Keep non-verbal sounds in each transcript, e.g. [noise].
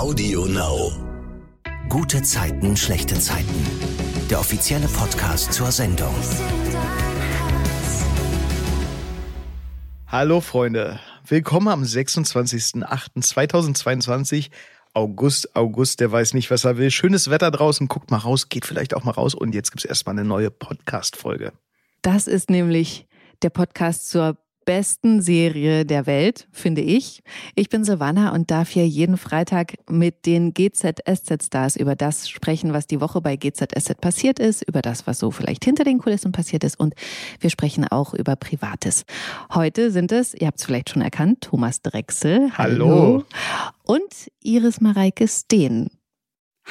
Audio Now. Gute Zeiten, schlechte Zeiten. Der offizielle Podcast zur Sendung. Hallo Freunde, willkommen am 26.08.2022. August, August, der weiß nicht, was er will. Schönes Wetter draußen, guckt mal raus, geht vielleicht auch mal raus. Und jetzt gibt's erstmal eine neue Podcast-Folge. Das ist nämlich der Podcast zur besten Serie der Welt, finde ich. Ich bin Savannah und darf hier jeden Freitag mit den GZSZ-Stars über das sprechen, was die Woche bei GZSZ passiert ist, über das, was so vielleicht hinter den Kulissen passiert ist und wir sprechen auch über Privates. Heute sind es, ihr habt es vielleicht schon erkannt, Thomas Drechsel. Hallo. Und Iris Mareike Steen.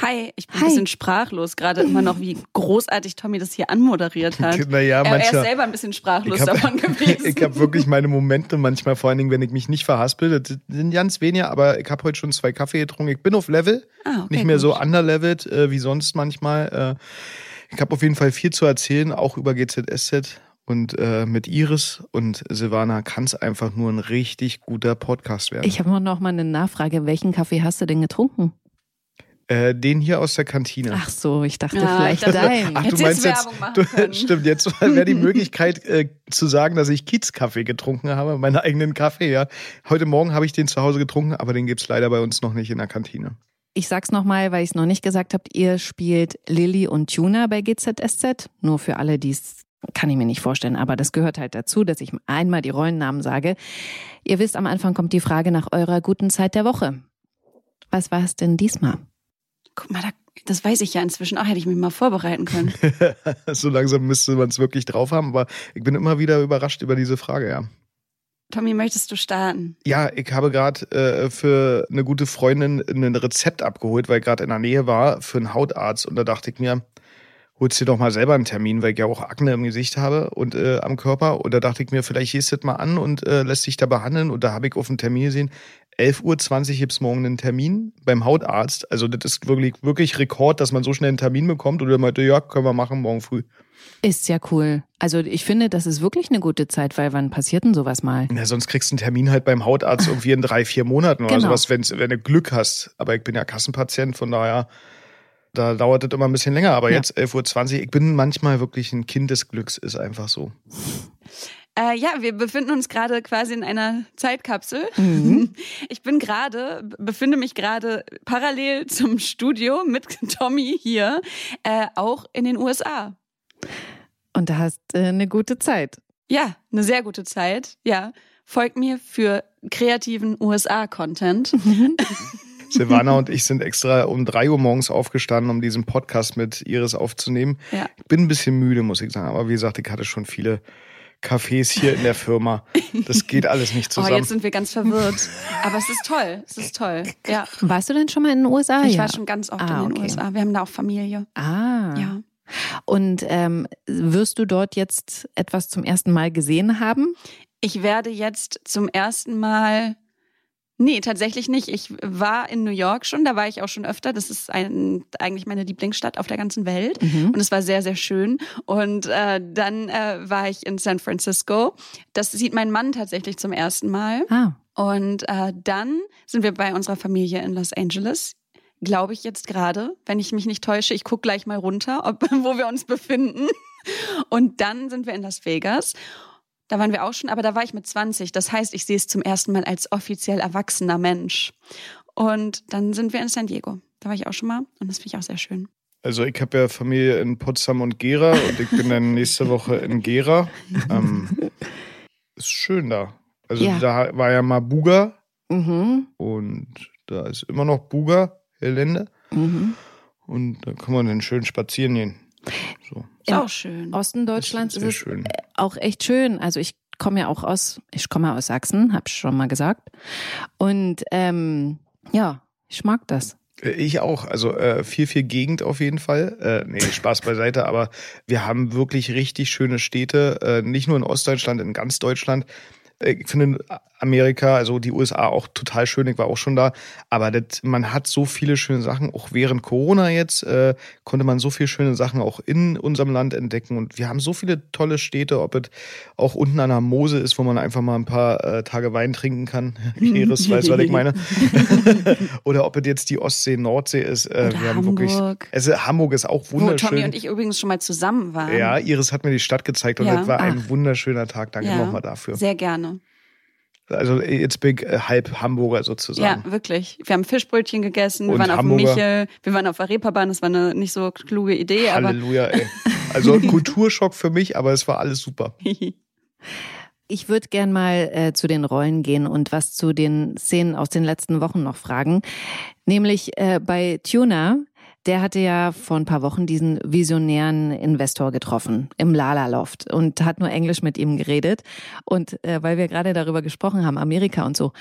Hi, ich bin Hi. ein bisschen sprachlos gerade immer noch, wie großartig Tommy das hier anmoderiert hat. Naja, er, er ist selber ein bisschen sprachlos habe davon [laughs] gewesen. ich hab wirklich meine Momente manchmal, vor allen Dingen, wenn ich mich nicht verhaspel. Das sind ganz wenige, aber ich habe heute schon zwei Kaffee getrunken. Ich bin auf Level, Ah, okay, nicht mehr gut. so underleveled äh, wie sonst manchmal. Äh, ich habe auf jeden Fall viel zu erzählen, auch über GZSZ. Und äh, mit Iris und Silvana kann es einfach nur ein richtig guter Podcast werden. Ich habe noch mal eine Nachfrage. Welchen Kaffee hast du denn getrunken? Äh, den hier aus der Kantine. Ach so, ich dachte Ja, vielleicht dachte- dein. Ach, du meinst jetzt jetzt, Werbung machen du, [laughs] stimmt, jetzt wäre die Möglichkeit äh, zu sagen, dass ich Kiezkaffee getrunken habe, meinen eigenen Kaffee, ja. Heute Morgen habe ich den zu Hause getrunken, aber den gibt's leider bei uns noch nicht in der Kantine. Ich sag's nochmal, weil ich es noch nicht gesagt habt. Ihr spielt Lilly und Tuna bei GZSZ. Nur für alle, die es kann ich mir nicht vorstellen, aber das gehört halt dazu, dass ich einmal die Rollennamen sage. Ihr wisst, am Anfang kommt die Frage nach eurer guten Zeit der Woche. Was war es denn diesmal? Guck mal, da, das weiß ich ja inzwischen. Ach, hätte ich mich mal vorbereiten können. [laughs] so langsam müsste man es wirklich drauf haben, aber ich bin immer wieder überrascht über diese Frage, ja. Tommy, möchtest du starten? Ja, ich habe gerade äh, für eine gute Freundin ein Rezept abgeholt, weil ich gerade in der Nähe war für einen Hautarzt und da dachte ich mir, holst dir doch mal selber einen Termin, weil ich ja auch Akne im Gesicht habe und äh, am Körper. Und da dachte ich mir, vielleicht gehst du das mal an und äh, lässt dich da behandeln. Und da habe ich auf dem Termin gesehen, 11.20 Uhr gibt's morgen einen Termin beim Hautarzt. Also das ist wirklich, wirklich Rekord, dass man so schnell einen Termin bekommt. Und er meinte, ja, können wir machen, morgen früh. Ist ja cool. Also ich finde, das ist wirklich eine gute Zeit, weil wann passiert denn sowas mal? Na, sonst kriegst du einen Termin halt beim Hautarzt irgendwie in drei, vier Monaten oder Genau. sowas, wenn's, wenn du Glück hast. Aber ich bin ja Kassenpatient, von daher, da dauert das immer ein bisschen länger. Aber Ja. jetzt 11.20 Uhr, ich bin manchmal wirklich ein Kind des Glücks, ist einfach so. [laughs] Äh, ja, wir befinden uns gerade quasi in einer Zeitkapsel. Mhm. [laughs] Ich bin gerade, befinde mich gerade parallel zum Studio mit [laughs] Tommy hier, äh, auch in den USA. Und da hast äh, eine gute Zeit. Ja, eine sehr gute Zeit. Ja, folgt mir für kreativen USA-Content. [laughs] Silvana und ich sind extra um drei Uhr morgens aufgestanden, um diesen Podcast mit Iris aufzunehmen. Ja. Ich bin ein bisschen müde, muss ich sagen. Aber wie gesagt, ich hatte schon viele Cafés hier in der Firma. Das geht alles nicht [laughs] Oh, zusammen. jetzt sind wir ganz verwirrt. Aber es ist toll. Es ist toll. Ja. Warst du denn schon mal in den USA? Ich ja. war schon ganz oft Ah, in den okay. USA. Wir haben da auch Familie. Ah. Ja. Und ähm, wirst du dort jetzt etwas zum ersten Mal gesehen haben? Ich werde jetzt zum ersten Mal. Nee, tatsächlich nicht. Ich war in New York schon, da war ich auch schon öfter. Das ist ein, eigentlich meine Lieblingsstadt auf der ganzen Welt. Mhm. Und es war sehr, sehr schön. Und äh, dann äh, war ich in San Francisco. Das sieht mein Mann tatsächlich zum ersten Mal. Ah. Und äh, dann sind wir bei unserer Familie in Los Angeles. Glaube ich jetzt gerade, wenn ich mich nicht täusche. Ich gucke gleich mal runter, ob, [laughs] wo wir uns befinden. Und dann sind wir in Las Vegas. Da waren wir auch schon, aber da war ich mit 20. Das heißt, ich sehe es zum ersten Mal als offiziell erwachsener Mensch. Und dann sind wir in San Diego. Da war ich auch schon mal und das finde ich auch sehr schön. Also ich habe ja Familie in Potsdam und Gera und ich bin dann nächste Woche in Gera. [laughs] Ähm, ist schön da. Also Ja. da war ja mal Buga Mhm. und da ist immer noch Buga, Gelände. Mhm. Und da kann man dann schön spazieren gehen. So. Ist Im auch schön. Osten Deutschlands ist, sehr es schön. auch echt schön. Also ich komme ja auch aus, ich komme aus Sachsen, habe ich schon mal gesagt. Und ähm, ja, ich mag das. Äh, Ich auch. Also äh, viel, viel Gegend auf jeden Fall. Äh, nee, Spaß beiseite, aber wir haben wirklich richtig schöne Städte, äh, nicht nur in Ostdeutschland, in ganz Deutschland. Ich finde Amerika, also die USA auch total schön, ich war auch schon da. Aber das, man hat so viele schöne Sachen, auch während Corona jetzt äh, konnte man so viele schöne Sachen auch in unserem Land entdecken. Und wir haben so viele tolle Städte, ob es auch unten an der Mose ist, wo man einfach mal ein paar äh, Tage Wein trinken kann. [laughs] Iris weiß, was ich meine. [laughs] Oder ob es jetzt die Ostsee, Nordsee ist. Äh, wir haben Hamburg. wirklich. Also Hamburg ist auch wunderschön. Wo Tommy und ich übrigens schon mal zusammen waren. Ja, Iris hat mir die Stadt gezeigt und Ja. das war ein Ach. wunderschöner Tag. Danke Ja. nochmal dafür. Sehr gerne. Also jetzt bin ich äh, halb Hamburger sozusagen. Ja, wirklich. Wir haben Fischbrötchen gegessen, wir Und waren auf dem Hamburger. Michel, wir waren auf der Reeperbahn, das war eine nicht so kluge Idee, Halleluja, ey. [laughs] Also ein Kulturschock für mich, aber es war alles super. [laughs] Ich würde gern mal äh, zu den Rollen gehen und was zu den Szenen aus den letzten Wochen noch fragen. Nämlich äh, bei Tuna, der hatte ja vor ein paar Wochen diesen visionären Investor getroffen im Lala Loft und hat nur Englisch mit ihm geredet. Und äh, weil wir gerade darüber gesprochen haben, Amerika und so,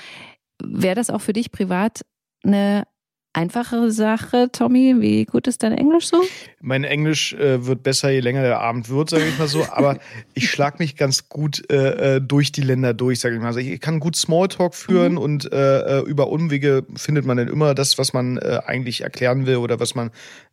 wäre das auch für dich privat eine einfache Sache, Tommy? Wie gut ist dein Englisch so? Mein Englisch äh, wird besser, je länger der Abend wird, sage ich mal so. [laughs] Aber ich schlag mich ganz gut äh, äh, durch die Länder durch, sage ich mal. Also ich kann gut Smalltalk führen und äh, äh, über Umwege findet man dann immer das, was man äh, eigentlich erklären will oder was man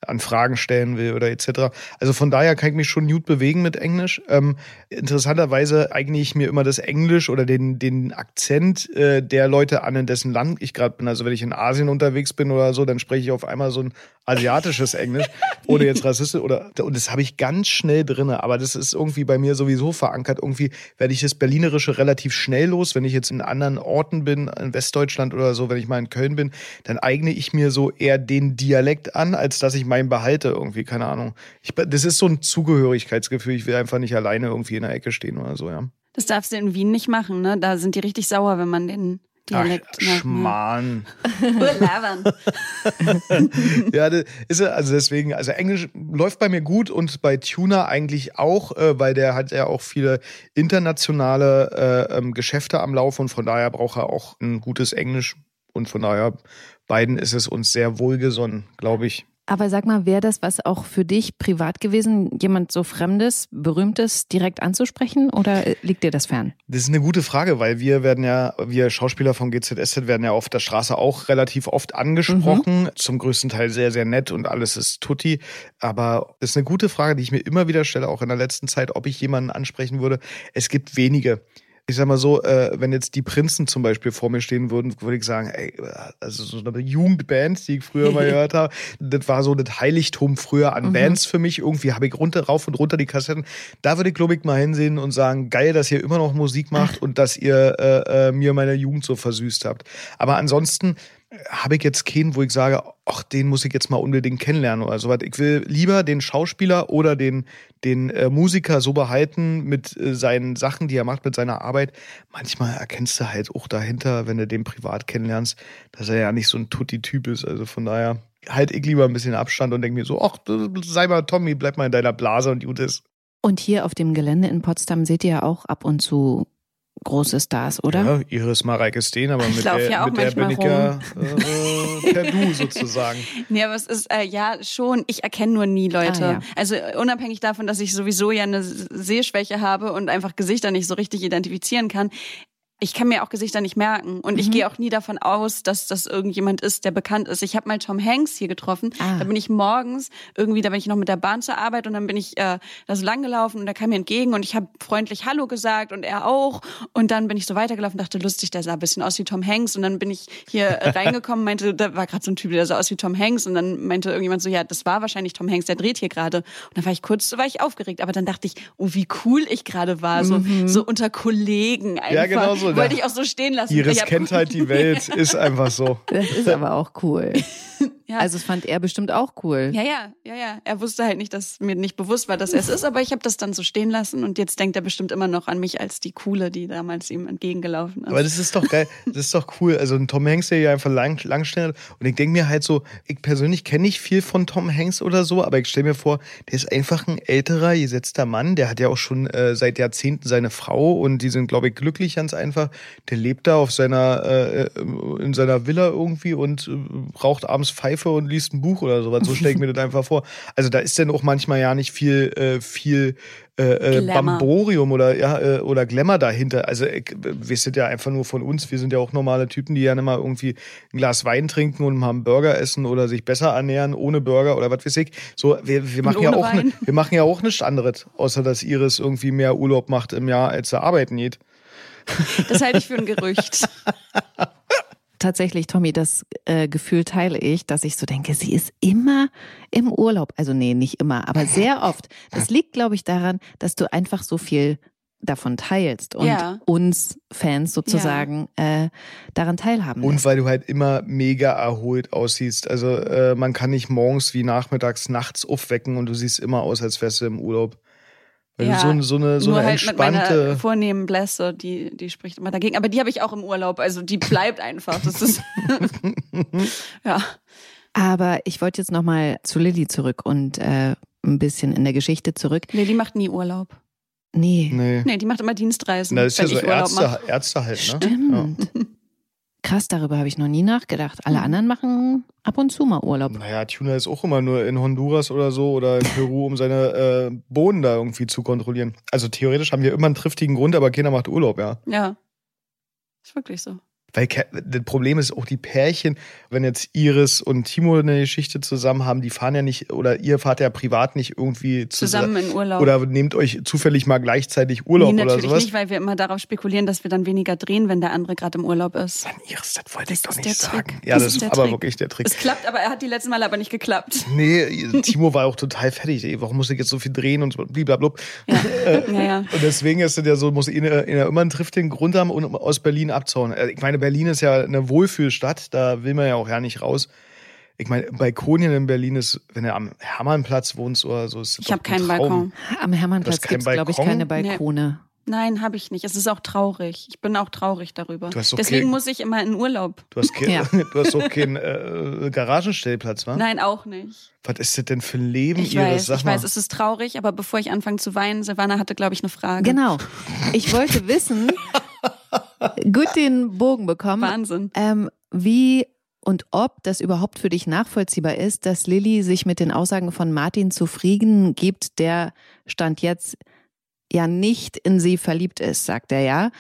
an Fragen stellen will oder etc. Also von daher kann ich mich schon gut bewegen mit Englisch. Ähm, interessanterweise eigne ich mir immer das Englisch oder den, den Akzent der Leute an, in dessen Land ich gerade bin. Also wenn ich in Asien unterwegs bin oder so, dann spreche ich auf einmal so ein asiatisches Englisch, ohne jetzt rassistisch oder und das habe ich ganz schnell drinne, aber das ist irgendwie bei mir sowieso verankert. Irgendwie werde ich das Berlinerische relativ schnell los, wenn ich jetzt in anderen Orten bin, in Westdeutschland oder so, wenn ich mal in Köln bin, dann eigne ich mir so eher den Dialekt an, als dass ich meinen behalte irgendwie, keine Ahnung. Ich, das ist so ein Zugehörigkeitsgefühl, ich will einfach nicht alleine irgendwie in der Ecke stehen oder so, ja. das darfst du in Wien nicht machen, ne? Da sind die richtig sauer, wenn man den Dialekt Ach, Schmarrn. Labern. [laughs] ja, das ist also deswegen, also Englisch läuft bei mir gut und bei Tuner eigentlich auch, äh, weil der hat ja auch viele internationale äh, ähm, Geschäfte am Laufen und von daher braucht er auch ein gutes Englisch und von daher beiden ist es uns sehr wohlgesonnen, glaube ich. Aber sag mal, wäre das was auch für dich privat gewesen, jemand so Fremdes, Berühmtes direkt anzusprechen oder liegt dir das fern? Das ist eine gute Frage, weil wir werden ja, wir Schauspieler von GZSZ werden ja auf der Straße auch relativ oft angesprochen. Zum größten Teil sehr, sehr nett und alles ist tutti. Aber das ist eine gute Frage, die ich mir immer wieder stelle, auch in der letzten Zeit, ob ich jemanden ansprechen würde. Es gibt wenige. Ich sag mal so, äh, wenn jetzt die Prinzen zum Beispiel vor mir stehen würden, würde ich sagen, ey, also so eine Jugendband, die ich früher mal [laughs] gehört habe, das war so das Heiligtum früher an Bands für mich. Irgendwie habe ich runter, rauf und runter die Kassetten. Da würde ich, glaube ich, mal hinsehen und sagen, geil, dass ihr immer noch Musik macht und dass ihr äh, äh, mir meine Jugend so versüßt habt. Aber ansonsten habe ich jetzt keinen, wo ich sage, ach, den muss ich jetzt mal unbedingt kennenlernen oder so was. Ich will lieber den Schauspieler oder den, den äh, Musiker so behalten mit äh, seinen Sachen, die er macht, mit seiner Arbeit. Manchmal erkennst du halt auch dahinter, wenn du den privat kennenlernst, dass er ja nicht so ein Tutti-Typ ist. Also von daher halt ich lieber ein bisschen Abstand und denke mir so, ach, sei mal Tommy, bleib mal in deiner Blase und gut ist. Und hier auf dem Gelände in Potsdam seht ihr ja auch ab und zu große Stars, oder? Ja, Iris Mareike Steen, aber [laughs] Ich mit der, ja auch mit der bin ich ja äh, [laughs] per Du sozusagen. [laughs] Nee, aber es ist, äh, ja, schon, ich erkenne nur nie Leute. Ah, ja. Also äh, unabhängig davon, dass ich sowieso ja eine Sehschwäche habe und einfach Gesichter nicht so richtig identifizieren kann. Ich kann mir auch Gesichter nicht merken und ich Mhm. gehe auch nie davon aus, dass das irgendjemand ist, der bekannt ist. Ich habe mal Tom Hanks hier getroffen. Ah. Da bin ich morgens irgendwie, da bin ich noch mit der Bahn zur Arbeit und dann bin ich äh, da so lang gelaufen und er kam mir entgegen und ich habe freundlich Hallo gesagt und er auch und dann bin ich so weitergelaufen, dachte lustig, der sah ein bisschen aus wie Tom Hanks und dann bin ich hier äh, reingekommen, meinte, da war gerade so ein Typ, der sah aus wie Tom Hanks und dann meinte irgendjemand so, ja, das war wahrscheinlich Tom Hanks, der dreht hier gerade und dann war ich kurz, war ich aufgeregt, aber dann dachte ich, oh, wie cool ich gerade war, so so unter Kollegen einfach. Ja, genau so, Wollte ja. ich auch so stehen lassen. Iris kennt halt die Welt, ist einfach so. Das ist aber auch cool. [laughs] Ja. Also es fand er bestimmt auch cool. Ja, ja, ja, ja. Er wusste halt nicht, dass mir nicht bewusst war, dass er es ist, aber ich habe das dann so stehen lassen und jetzt denkt er bestimmt immer noch an mich als die Coole, die damals ihm entgegengelaufen ist. Aber das ist doch geil, das ist doch cool. Also ein Tom Hanks, der ja einfach lang, lang schnell. Und ich denke mir halt so, ich persönlich kenne nicht viel von Tom Hanks oder so, aber ich stelle mir vor, der ist einfach ein älterer, gesetzter Mann. Der hat ja auch schon äh, seit Jahrzehnten seine Frau und die sind, glaube ich, glücklich ganz einfach. Der lebt da auf seiner, äh, in seiner Villa irgendwie und äh, raucht abends Pfeife Pfeife und liest ein Buch oder sowas. So stelle ich mir das einfach vor. Also da ist dann auch manchmal ja nicht viel, äh, viel äh, äh. Bamborium oder ja äh, oder Glamour dahinter. Also äh, wir sind ja einfach nur von uns. Wir sind ja auch normale Typen, die gerne mal irgendwie ein Glas Wein trinken und mal einen Burger essen oder sich besser ernähren ohne Burger oder was weiß ich. So wir, wir machen ja auch ne, wir machen ja auch nichts anderes, außer dass Iris irgendwie mehr Urlaub macht im Jahr, als er arbeiten geht. Das halte ich für ein Gerücht. [laughs] Tatsächlich, Tommy, das äh, Gefühl teile ich, dass ich so denke, sie ist immer im Urlaub. Also nee, nicht immer, aber [laughs] sehr oft. Das liegt, glaube ich, daran, dass du einfach so viel davon teilst und Ja. uns Fans sozusagen äh, daran teilhaben Und lässt. weil du halt immer mega erholt aussiehst. Also äh, man kann nicht morgens wie nachmittags, nachts aufwecken und du siehst immer aus, als wärst du im Urlaub. Weil Ja, so, so eine, so Nur eine halt mit meiner entspannte. vornehmen Blässe, die, die spricht immer dagegen. Aber die habe ich auch im Urlaub. Also die bleibt einfach. Das ist [laughs] ja. Aber ich wollte jetzt nochmal zu Lilly zurück und äh, ein bisschen in der Geschichte zurück. Nee, die macht nie Urlaub. Nee, Nee. Nee, die macht immer Dienstreisen, Das ist ja wenn so ich Urlaub Ärzte, mache. Ärzte halt, ne? stimmt. Krass, darüber habe ich noch nie nachgedacht. Alle anderen machen ab und zu mal Urlaub. Ja. Naja, Tuna ist auch immer nur in Honduras oder so oder in Peru, um seine äh, Bohnen da irgendwie zu kontrollieren. Also theoretisch haben wir immer einen triftigen Grund, aber keiner macht Urlaub, ja. Ja. Ist wirklich so. Weil das Problem ist auch die Pärchen, wenn jetzt Iris und Timo eine Geschichte zusammen haben, die fahren ja nicht, oder ihr fahrt ja privat nicht irgendwie zusammen. Zusammen in Urlaub. Oder nehmt euch zufällig mal gleichzeitig Urlaub nee, oder natürlich sowas. nicht, weil wir immer darauf spekulieren, dass wir dann weniger drehen, wenn der andere gerade im Urlaub ist. Mann, Iris, das wollte Das ich doch nicht sagen. Trick. Ja, Das das, ist ist aber Trick. wirklich der Trick. Es klappt, aber er hat die letzten Mal aber nicht geklappt. Nee, [laughs] Timo war auch total fertig. Ey, warum muss ich jetzt so viel drehen und so blablabla. Ja, [laughs] ja, ja. Und deswegen ist es ja so, muss ihn immer einen triftigen Grund haben und aus Berlin abzauen. Äh, Ich meine, Berlin ist ja eine Wohlfühlstadt, da will man ja auch ja nicht raus. Ich meine, Balkonien in Berlin ist, wenn du am Hermannplatz wohnst oder so, ist Ich habe ein keinen Traum. Balkon. Am Hermannplatz gibt es, glaube ich, keine Balkone. Nein, habe ich nicht. Es ist auch traurig. Ich bin auch traurig darüber. Du hast doch Deswegen muss ich immer in Urlaub. Du hast, Ja. [laughs] du hast auch keinen äh, Garagenstellplatz, wa? Nein, auch nicht. Was ist das denn für ein Leben, Ich Iris? weiß, ich weiß, es ist traurig, aber bevor ich anfange zu weinen, Silvana hatte, glaube ich, eine Frage. Genau. Ich wollte wissen, [laughs] gut den Bogen bekommen, Wahnsinn. ähm, wie und ob das überhaupt für dich nachvollziehbar ist, dass Lilly sich mit den Aussagen von Martin zufrieden gibt, der Stand jetzt ja nicht in sie verliebt ist, sagt er ja.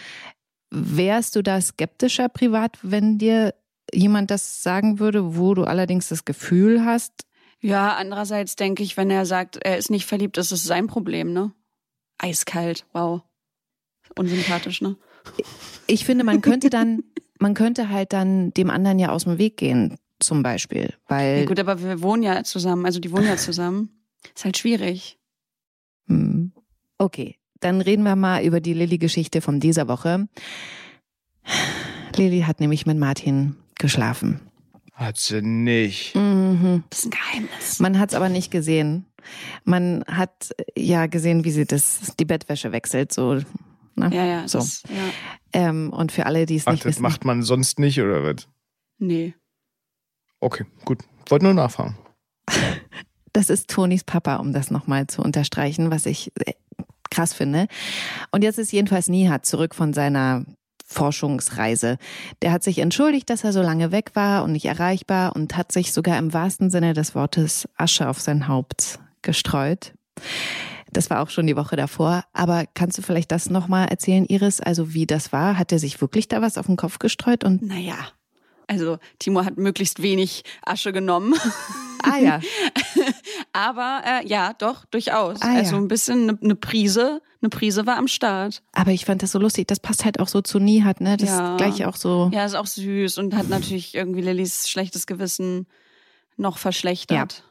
Wärst du da skeptischer privat, wenn dir jemand das sagen würde, wo du allerdings das Gefühl hast, Ja, andererseits denke ich, wenn er sagt, er ist nicht verliebt, ist es sein Problem, ne? Eiskalt, wow. Unsympathisch, ne? Ich finde, man könnte dann, man könnte halt dann dem anderen ja aus dem Weg gehen, zum Beispiel, weil Ja, gut, aber wir wohnen ja zusammen, also die wohnen ja zusammen. Ist halt schwierig. Hm. Okay, dann reden wir mal über die Lilly-Geschichte von dieser Woche. Lilly hat nämlich mit Martin geschlafen. Hat sie nicht. Mhm. Das ist ein Geheimnis. Man hat es aber nicht gesehen. Man hat ja gesehen, wie sie das, die Bettwäsche wechselt. So, ne? Ja, ja, So. das, ja. Ähm, und für alle, die es Ach, nicht das wissen. macht man sonst nicht, oder was? Nee. Okay, gut. Wollte nur nachfragen. [laughs] Das ist Tonis Papa, um das nochmal zu unterstreichen, was ich äh, krass finde. Und jetzt ist jedenfalls Nihat zurück von seiner Forschungsreise. Der hat sich entschuldigt, dass er so lange weg war und nicht erreichbar und hat sich sogar im wahrsten Sinne des Wortes Asche auf sein Haupt gestreut. Das war auch schon die Woche davor. Aber kannst du vielleicht das nochmal erzählen, Iris? Also wie das war? Hat er sich wirklich da was auf den Kopf gestreut? Und Naja. Also, Timo hat möglichst wenig Asche genommen. ah ja, [laughs] Aber äh, ja, doch, durchaus. Ah, ja. Also ein bisschen eine ne Prise, eine Prise war am Start. aber ich fand das so lustig. Das passt halt auch so zu Nihat, ne? Das Ja. ist gleich auch so. Ja, ist auch süß und hat natürlich irgendwie Lillys schlechtes Gewissen noch verschlechtert.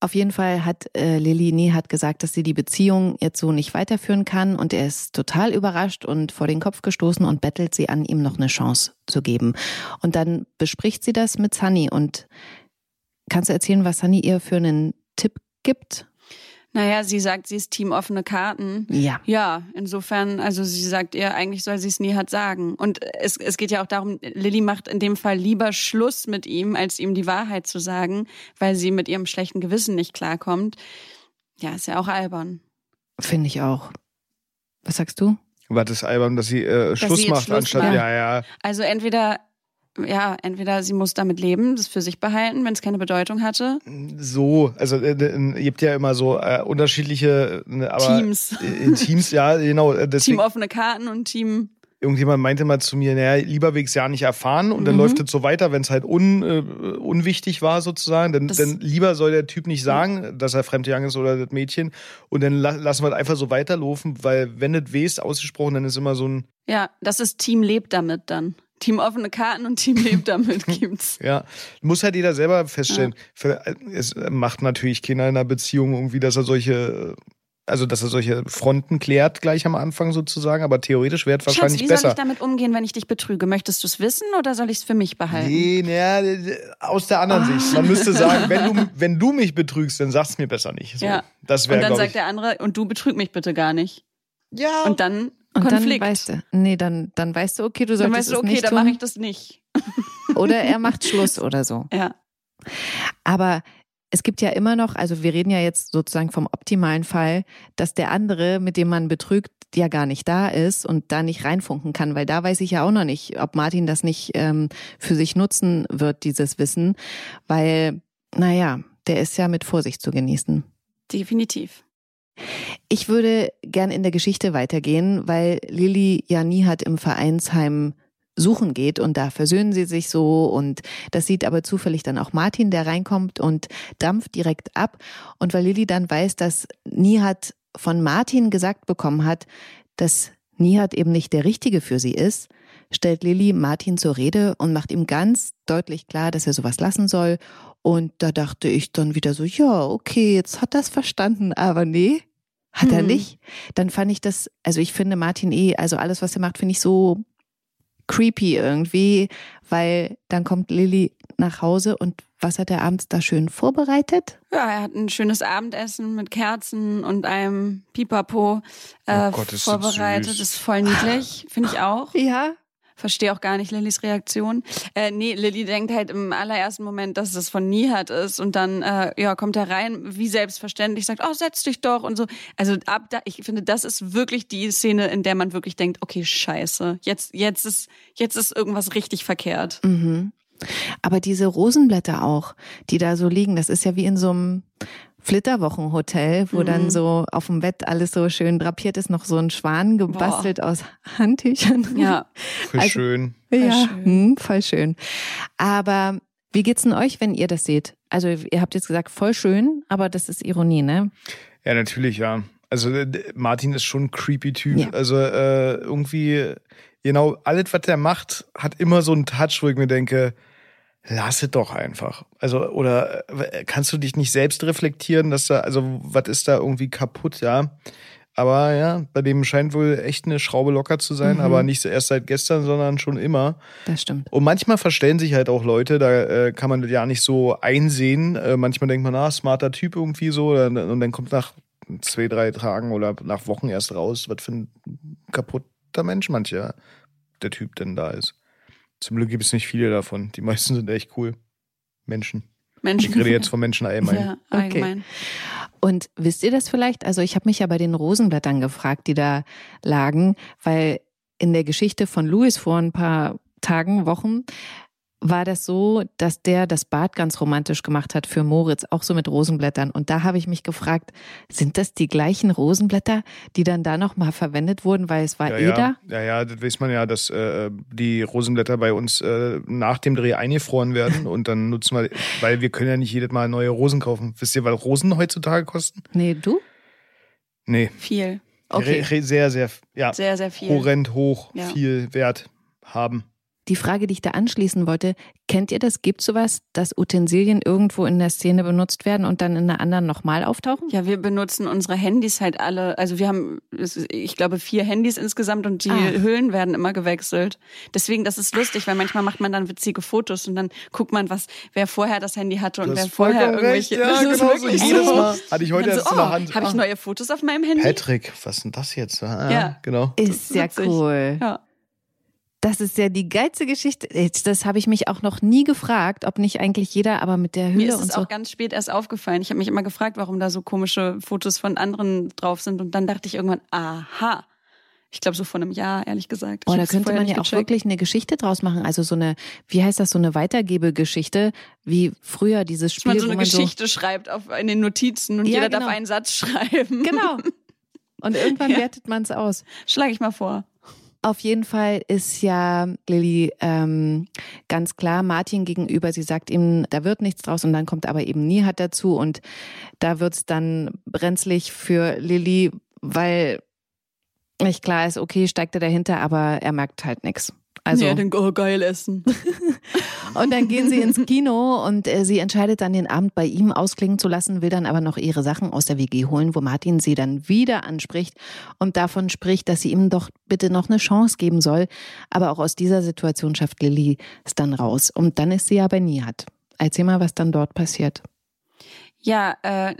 Auf jeden Fall hat äh, Lilly Nihat gesagt, dass sie die Beziehung jetzt so nicht weiterführen kann und er ist total überrascht und vor den Kopf gestoßen und bettelt sie an, ihm noch eine Chance zu geben. Und dann bespricht sie das mit Sunny und kannst du erzählen, was Sunny ihr für einen Tipp gibt? Naja, sie sagt, sie ist Team offene Karten. Ja. Ja, insofern, also sie sagt ihr, eigentlich soll sie es nie hat sagen. Und es, es geht ja auch darum, Lilly macht in dem Fall lieber Schluss mit ihm, als ihm die Wahrheit zu sagen, weil sie mit ihrem schlechten Gewissen nicht klarkommt. Ja, ist ja auch albern. Finde ich auch. Was sagst du? Was ist albern, dass sie äh, Schluss sie jetzt macht, Schluss anstatt, macht. ja, ja. Also entweder ja, entweder sie muss damit leben, das für sich behalten, wenn es keine Bedeutung hatte. So, also äh, äh, ihr habt ja immer so äh, unterschiedliche äh, aber, Teams. Teams, ja, genau. äh, Deswegen, Team offene Karten und Team. irgendjemand meinte mal zu mir, naja, lieber Wegs ja nicht erfahren und dann Mhm. läuft es so weiter, wenn es halt un, äh, unwichtig war sozusagen. Dann, Das- dann lieber soll der Typ nicht sagen, dass er fremdgegangen ist oder das Mädchen und dann la lassen wir es einfach so weiterlaufen, weil wenn es west ausgesprochen, dann ist immer so ein, Ja, das ist Team lebt damit dann. Team offene Karten und Team lebt damit [laughs] gibt's. ja, muss halt jeder selber feststellen. Für- Es macht natürlich keiner in einer Beziehung irgendwie, dass er solche, also dass er solche Fronten klärt gleich am Anfang sozusagen, aber theoretisch wäre es Schatz, wahrscheinlich wie soll besser. ich damit umgehen, wenn ich dich betrüge? Möchtest du es wissen oder soll ich es für mich behalten? Nee, naja, aus der anderen Sicht. Man müsste sagen, wenn du, [laughs] wenn du mich betrügst, dann sag's mir besser nicht. So, Ja. Das Und wäre, dann glaube sagt der andere, und du betrüg mich bitte gar nicht. Ja. Und dann Und Konflikt. dann weißt du, nee, dann, dann weißt du, okay, du dann solltest weißt du, es okay, nicht dann mache ich das nicht. [laughs] Oder er macht Schluss oder so. Ja. Aber es gibt ja immer noch, also wir reden ja jetzt sozusagen vom optimalen Fall, dass der andere, mit dem man betrügt, ja gar nicht da ist und da nicht reinfunken kann, weil da weiß ich ja auch noch nicht, ob Martin das nicht ähm, für sich nutzen wird, dieses Wissen, weil, naja, der ist ja mit Vorsicht zu genießen. Definitiv. Ich würde gern in der Geschichte weitergehen, weil Lilly ja Nihat im Vereinsheim suchen geht und da versöhnen sie sich so und das sieht aber zufällig dann auch Martin, der reinkommt und dampft direkt ab. Und weil Lilly dann weiß, dass Nihat von Martin gesagt bekommen hat, dass Nihat eben nicht der Richtige für sie ist, stellt Lilly Martin zur Rede und macht ihm ganz deutlich klar, dass er sowas lassen soll und da dachte ich dann wieder so, ja, okay, jetzt hat das verstanden, aber nee, hat er Hm. nicht. Dann fand ich das, also ich finde Martin eh, also alles, was er macht, finde ich so creepy irgendwie, weil dann kommt Lilly nach Hause und was hat er abends da schön vorbereitet? Ja, er hat ein schönes Abendessen mit Kerzen und einem Pipapo äh, Oh Gott, ist vorbereitet. Das ist voll niedlich, finde ich auch. [laughs] Ja. Verstehe auch gar nicht Lillys Reaktion. Äh, nee, Lilly denkt halt im allerersten Moment, dass es von Nihat ist und dann äh, ja kommt er rein, wie selbstverständlich, sagt, oh, setz dich doch und so. Also ab da, ich finde, das ist wirklich die Szene, in der man wirklich denkt, okay, scheiße, jetzt, jetzt ist, jetzt ist irgendwas richtig verkehrt. Mhm. Aber diese Rosenblätter auch, die da so liegen, das ist ja wie in so einem Flitterwochenhotel, wo Mhm. dann so auf dem Bett alles so schön drapiert ist, noch so ein Schwan gebastelt aus [laughs] Handtüchern. Ja, Voll also- schön. Ja, schön. hm, voll schön. Aber wie geht's denn euch, wenn ihr das seht? Also ihr habt jetzt gesagt, voll schön, aber das ist Ironie, ne? Ja, natürlich, ja. Also Martin ist schon ein creepy Typ. Ja. Also äh, irgendwie, genau, alles, was der macht, hat immer so einen Touch, wo ich mir denke, lass es doch einfach. Also, oder äh, kannst du dich nicht selbst reflektieren, dass da, also was ist da irgendwie kaputt, ja? Aber ja, bei dem scheint wohl echt eine Schraube locker zu sein, Mhm. aber nicht so erst seit gestern, sondern schon immer. Das stimmt. Und manchmal verstellen sich halt auch Leute, da äh, kann man das ja nicht so einsehen. Äh, manchmal denkt man, ah, smarter Typ irgendwie so. Und und dann kommt nach zwei, drei Tagen oder nach Wochen erst raus, was für ein kaputter Mensch mancher der Typ denn da ist. Zum Glück gibt es nicht viele davon. Die meisten sind echt cool. Menschen. Menschen. Ich rede jetzt von Menschen allgemein. Ja, Okay. allgemein. Und wisst ihr das vielleicht? Also ich habe mich ja bei den Rosenblättern gefragt, die da lagen, weil in der Geschichte von Louis vor ein paar Tagen, Wochen, war das so, dass der das Bad ganz romantisch gemacht hat für Moritz, auch so mit Rosenblättern. Und da habe ich mich gefragt, sind das die gleichen Rosenblätter, die dann da nochmal verwendet wurden, weil es war Ja, Eder? ja, ja, ja, das weiß man ja, dass äh, die Rosenblätter bei uns äh, nach dem Dreh eingefroren werden [laughs] und dann nutzen wir, weil wir können ja nicht jedes Mal neue Rosen kaufen. Wisst ihr, was Rosen heutzutage kosten? Nee, du? Nee, Viel. Okay. Re- re- sehr, sehr, ja, Sehr, sehr viel. horrend hoch, Ja. viel Wert haben. Die Frage, die ich da anschließen wollte, kennt ihr das? Gibt sowas, dass Utensilien irgendwo in der Szene benutzt werden und dann in einer anderen nochmal auftauchen? Ja, wir benutzen unsere Handys halt alle. Also wir haben, ist- ich glaube, vier Handys insgesamt und die Ah. Hüllen werden immer gewechselt. Deswegen, das ist lustig, weil manchmal macht man dann witzige Fotos und dann guckt man, was, wer vorher das Handy hatte und Du wer vorher vollkommen recht, irgendwelche. ja, [laughs] das ist genau so. wirklich Jedes so. Mal hatte ich heute erst so, in der oh, Hand. Habe ich Ah. neue Fotos auf meinem Handy? Patrick, was ist denn das jetzt? Ah, Ja. genau. Ist ja cool. Ja. Das ist ja die geilste Geschichte. Das habe ich mich auch noch nie gefragt, ob nicht eigentlich jeder, aber mit der Mir Hülle ist und es so. auch ganz spät erst aufgefallen. Ich habe mich immer gefragt, warum da so komische Fotos von anderen drauf sind. Und dann dachte ich irgendwann, aha, Ich glaube so vor einem Jahr, ehrlich gesagt. Oh, da könnte man ja auch wirklich eine Geschichte draus machen. Also so eine, wie heißt das, so eine Weitergebegeschichte, wie früher dieses Dass Spiel, man so eine man Geschichte schreibt auf, in den Notizen und Ja, jeder genau. darf einen Satz [laughs] schreiben. so. Genau. Und irgendwann Ja. wertet man es aus. Schlage ich mal vor. Auf jeden Fall ist ja Lilly ähm, ganz klar Martin gegenüber. Sie sagt ihm, da wird nichts draus und dann kommt aber eben Nihat dazu und da wird's dann brenzlig für Lilly, weil nicht klar ist, okay, steigt er dahinter, aber er merkt halt nichts. Also ja, dann oh, geil essen. [laughs] und dann gehen sie ins Kino und äh, sie entscheidet dann den Abend bei ihm ausklingen zu lassen, will dann aber noch ihre Sachen aus der WG holen, wo Martin sie dann wieder anspricht und davon spricht, dass sie ihm doch bitte noch eine Chance geben soll. Aber auch aus dieser Situation schafft Lilly es dann raus. Und dann ist sie ja bei Nihat. Erzähl mal, was dann dort passiert. Ja, äh,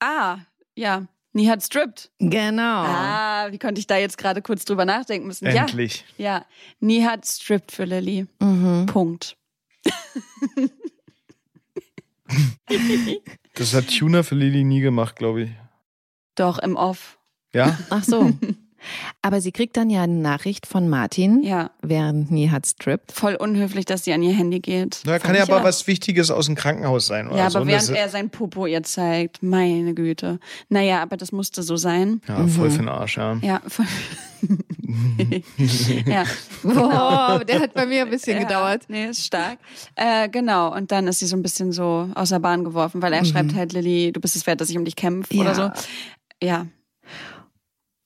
ah, ja, Nihat strippt. Genau. Ah, wie konnte ich da jetzt gerade kurz drüber nachdenken müssen? Endlich. Ja, ja, Nihat strippt für Lilly. Mhm. Punkt. [laughs] Das hat Tuner für Lili nie gemacht, glaube ich. Doch, im Off. Ja? Ach so. [laughs] Aber sie kriegt dann ja eine Nachricht von Martin, Ja, während Nihat strippt. voll unhöflich, dass sie an ihr Handy geht. Na, kann ja aber auch. was Wichtiges aus dem Krankenhaus sein. Oder Ja, so. aber das- während er sein Popo ihr zeigt, meine Güte. Naja, aber das musste so sein. Ja, voll Mhm. für den Arsch, ja. Ja, voll. [laughs] ja. Boah, der hat bei mir ein bisschen Ja, gedauert. Nee, ist stark. Äh, genau, und dann ist sie so ein bisschen so aus der Bahn geworfen, weil er schreibt halt, Lilly, du bist es wert, dass ich um dich kämpfe Ja. oder so. Ja,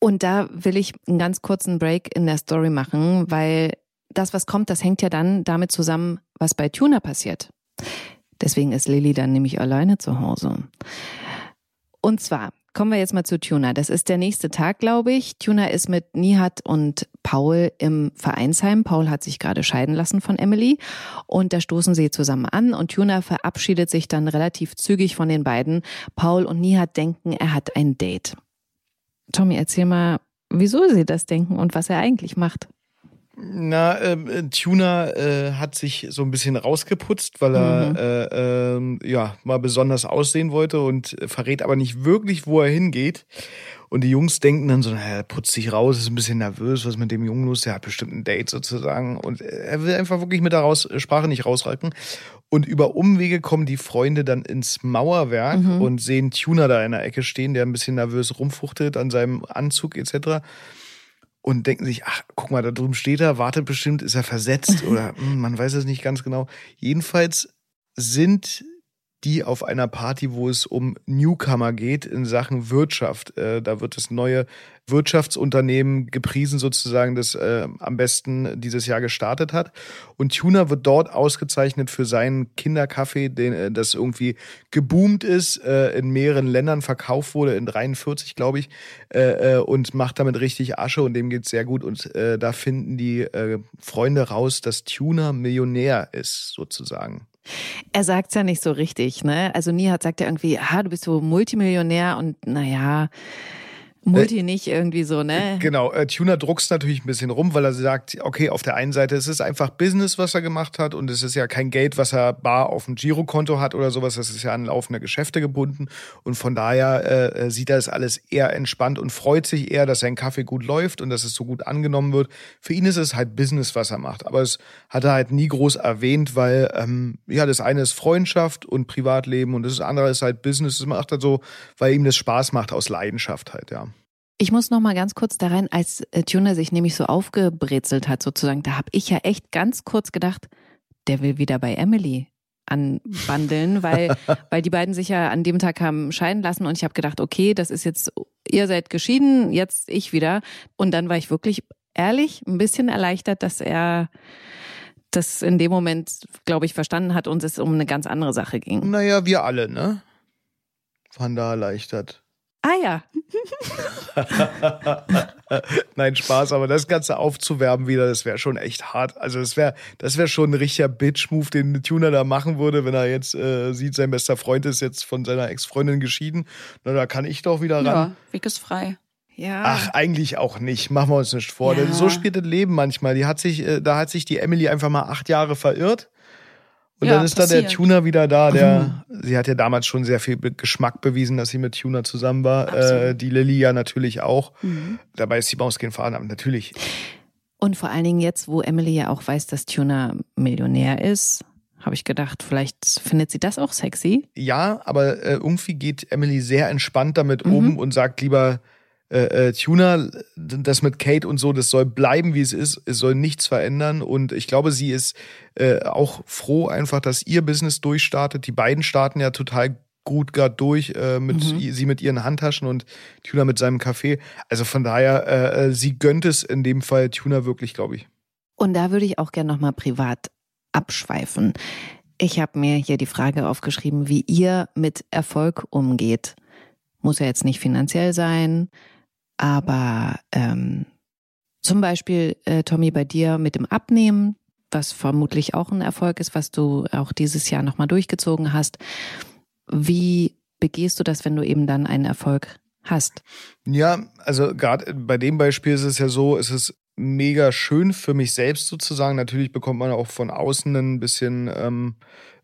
Und da will ich einen ganz kurzen Break in der Story machen, weil das, was kommt, das hängt ja dann damit zusammen, was bei Tuna passiert. Deswegen ist Lilly dann nämlich alleine zu Hause. Und zwar kommen wir jetzt mal zu Tuna. Das ist der nächste Tag, glaube ich. Tuna ist mit Nihat und Paul im Vereinsheim. Paul hat sich gerade scheiden lassen von Emily und da stoßen sie zusammen an und Tuna verabschiedet sich dann relativ zügig von den beiden. Paul und Nihat denken, er hat ein Date. Tommy, erzähl mal, wieso sie das denken und was er eigentlich macht. Na, äh, Tuner äh, hat sich so ein bisschen rausgeputzt, weil er Mhm. äh, ähm, ja mal besonders aussehen wollte und verrät aber nicht wirklich, wo er hingeht. Und die Jungs denken dann so, naja, er putzt sich raus, ist ein bisschen nervös, was mit dem Jungen los, der hat bestimmt ein Date sozusagen. Und er will einfach wirklich mit der raus Sprache nicht rausrücken. Und über Umwege kommen die Freunde dann ins Mauerwerk Mhm. und sehen Tuner da in der Ecke stehen, der ein bisschen nervös rumfuchtelt an seinem Anzug etc und denken sich, ach, guck mal, da drüben steht er, wartet bestimmt, ist er versetzt [laughs] oder hm, man weiß es nicht ganz genau. Jedenfalls sind die auf einer Party, wo es um Newcomer geht in Sachen Wirtschaft. Äh, da wird das neue Wirtschaftsunternehmen gepriesen, sozusagen, das äh, am besten dieses Jahr gestartet hat. Und Tuna wird dort ausgezeichnet für seinen Kinderkaffee, den, äh, das irgendwie geboomt ist, äh, in mehreren Ländern verkauft wurde, in 43, glaube ich, äh, äh, und macht damit richtig Asche und dem geht's sehr gut. Und da finden die Freunde raus, dass Tuna Millionär ist, sozusagen. Er sagt's ja nicht so richtig, ne? Also Nihat sagt ja irgendwie, ah, du bist so Multimillionär und naja, Multi nicht irgendwie so, ne? Genau, äh, Tuner druckst natürlich ein bisschen rum, weil er sagt, okay, auf der einen Seite es ist einfach Business, was er gemacht hat und es ist ja kein Geld, was er bar auf dem Girokonto hat oder sowas, das ist ja an laufende Geschäfte gebunden und von daher äh, sieht er das alles eher entspannt und freut sich eher, dass sein Kaffee gut läuft und dass es so gut angenommen wird. Für ihn ist es halt Business, was er macht, aber es hat er halt nie groß erwähnt, weil ähm, ja, das eine ist Freundschaft und Privatleben und das andere ist halt Business, das macht er so, weil ihm das Spaß macht aus Leidenschaft halt, ja. Ich muss noch mal ganz kurz da rein, als äh, Tuna sich nämlich so aufgebrezelt hat sozusagen, da habe ich ja echt ganz kurz gedacht, der will wieder bei Emily anbandeln, weil, [laughs] weil die beiden sich ja an dem Tag haben scheiden lassen und ich habe gedacht, okay, das ist jetzt, ihr seid geschieden, jetzt ich wieder. Und dann war ich wirklich ehrlich ein bisschen erleichtert, dass er das in dem Moment, glaube ich, verstanden hat und es um eine ganz andere Sache ging. Naja, wir alle, ne? Waren da erleichtert. Ah ja, [laughs] Nein, Spaß, aber das Ganze aufzuwerben wieder, das wäre schon echt hart. Also das wäre das wär schon ein richtiger Bitch-Move, den Tuner da machen würde, wenn er jetzt äh, sieht, sein bester Freund ist jetzt von seiner Ex-Freundin geschieden. Na, da kann ich doch wieder ran. Ja, Weg ist frei. ja. Ach, eigentlich auch nicht. Machen wir uns nicht vor. Ja. Denn so spielt das Leben manchmal. Die hat sich, äh, da hat sich die Emily einfach mal acht Jahre verirrt. Und Ja, dann ist da der passiert. Tuner wieder da, der, sie hat ja damals schon sehr viel Geschmack bewiesen, dass sie mit Tuner zusammen war. Äh, die Lilly ja natürlich auch. Mhm. Dabei ist die Maus kein Faden, natürlich. Und vor allen Dingen jetzt, wo Emily ja auch weiß, dass Tuna Millionär ist, habe ich gedacht, vielleicht findet sie das auch sexy. Ja, aber äh, irgendwie geht Emily sehr entspannt damit Mhm. um und sagt lieber, äh, äh, Tuna, das mit Kate und so, das soll bleiben, wie es ist, es soll nichts verändern. Und ich glaube, sie ist äh, auch froh einfach, dass ihr Business durchstartet. Die beiden starten ja total gut gerade durch, äh, mit Mhm. sie mit ihren Handtaschen und Tuna mit seinem Kaffee. Also von daher, äh, äh, sie gönnt es in dem Fall Tuna wirklich, glaube ich. Und da würde ich auch gerne nochmal privat abschweifen. Ich habe mir hier die Frage aufgeschrieben, wie ihr mit Erfolg umgeht. Muss ja jetzt nicht finanziell sein, aber ähm, zum Beispiel, äh, Tommy, bei dir mit dem Abnehmen, was vermutlich auch ein Erfolg ist, was du auch dieses Jahr nochmal durchgezogen hast. Wie begehst du das, wenn du eben dann einen Erfolg hast? Ja, also gerade bei dem Beispiel ist es ja so, es ist mega schön für mich selbst sozusagen. Natürlich bekommt man auch von außen ein bisschen ähm,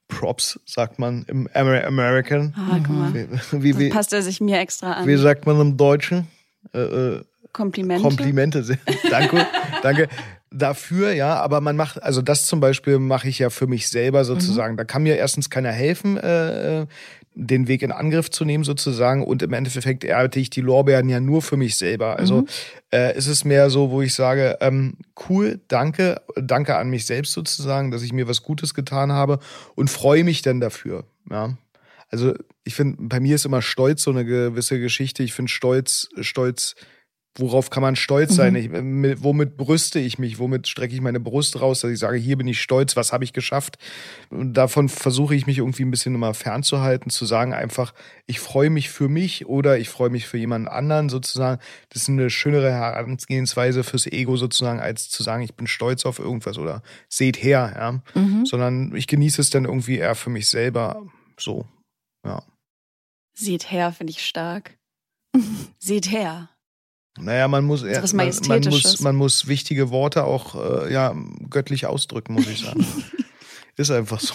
Props, sagt man im Amer American. Ah, guck mal. Wie, wie, passt er sich mir extra an. wie sagt man im Deutschen? Äh, äh, Komplimente. Komplimente. sehr- [laughs] danke, danke dafür, ja. Aber man macht, also das zum Beispiel mache ich ja für mich selber sozusagen. Da kann mir erstens keiner helfen, äh, äh, den Weg in Angriff zu nehmen sozusagen. Und im Endeffekt ernte ich die Lorbeeren ja nur für mich selber. Also äh, ist es mehr so, wo ich sage, ähm, cool, danke, danke an mich selbst sozusagen, dass ich mir was Gutes getan habe und freue mich dann dafür. Ja. Also ich finde, bei mir ist immer Stolz so eine gewisse Geschichte. Ich finde Stolz, Stolz, worauf kann man stolz sein? Ich, mit, womit brüste ich mich? Womit strecke ich meine Brust raus, dass ich sage, hier bin ich stolz, was habe ich geschafft? Und davon versuche ich mich irgendwie ein bisschen immer fernzuhalten, zu sagen einfach, ich freue mich für mich oder ich freue mich für jemanden anderen sozusagen. Das ist eine schönere Herangehensweise fürs Ego sozusagen, als zu sagen, ich bin stolz auf irgendwas oder seht her, ja. Mhm. Sondern ich genieße es dann irgendwie eher für mich selber so. Ja. Seht her, finde ich stark. [laughs] Seht her. Naja, man muss, was man, man, muss, man muss wichtige Worte auch äh, ja, göttlich ausdrücken, muss ich sagen. [laughs] Ist einfach so.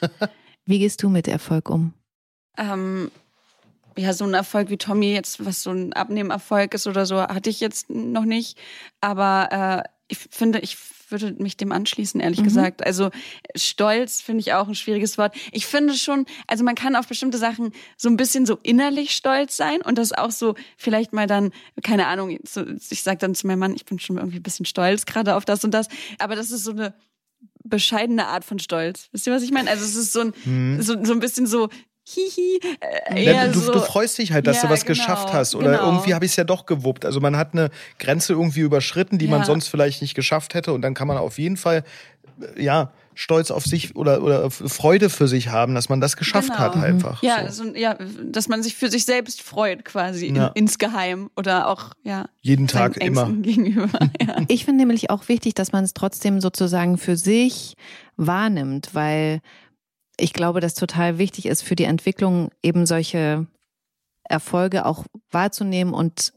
[laughs] Wie gehst du mit Erfolg um? Ähm, ja, so ein Erfolg wie Tommy jetzt, was so ein Abnehmerfolg ist oder so, hatte ich jetzt noch nicht. Aber äh, ich finde, ich würde mich dem anschließen, ehrlich Mhm. gesagt. Also Stolz finde ich auch ein schwieriges Wort. Ich finde schon, also man kann auf bestimmte Sachen so ein bisschen so innerlich stolz sein und das auch so vielleicht mal dann, keine Ahnung, so, ich sage dann zu meinem Mann, ich bin schon irgendwie ein bisschen stolz gerade auf das und das. Aber das ist so eine bescheidene Art von Stolz. Wisst ihr, was ich meine? Also es ist so ein, Hm. so, so ein bisschen so hihi, äh, Ja, eher du, so. du freust dich halt, dass Ja, du was genau, geschafft hast. Oder genau. irgendwie habe ich es ja doch gewuppt. Also man hat eine Grenze irgendwie überschritten, die man Ja. sonst vielleicht nicht geschafft hätte. Und dann kann man auf jeden Fall, äh, ja, stolz auf sich oder, oder Freude für sich haben, dass man das geschafft Genau. hat einfach. ja, so. so, ja, dass man sich für sich selbst freut, quasi Ja. in, insgeheim oder auch ja Jeden Tag immer. Gegenüber. [laughs] Ja. Ich finde nämlich auch wichtig, dass man es trotzdem sozusagen für sich wahrnimmt, weil ich glaube, dass total wichtig ist für die Entwicklung eben solche Erfolge auch wahrzunehmen und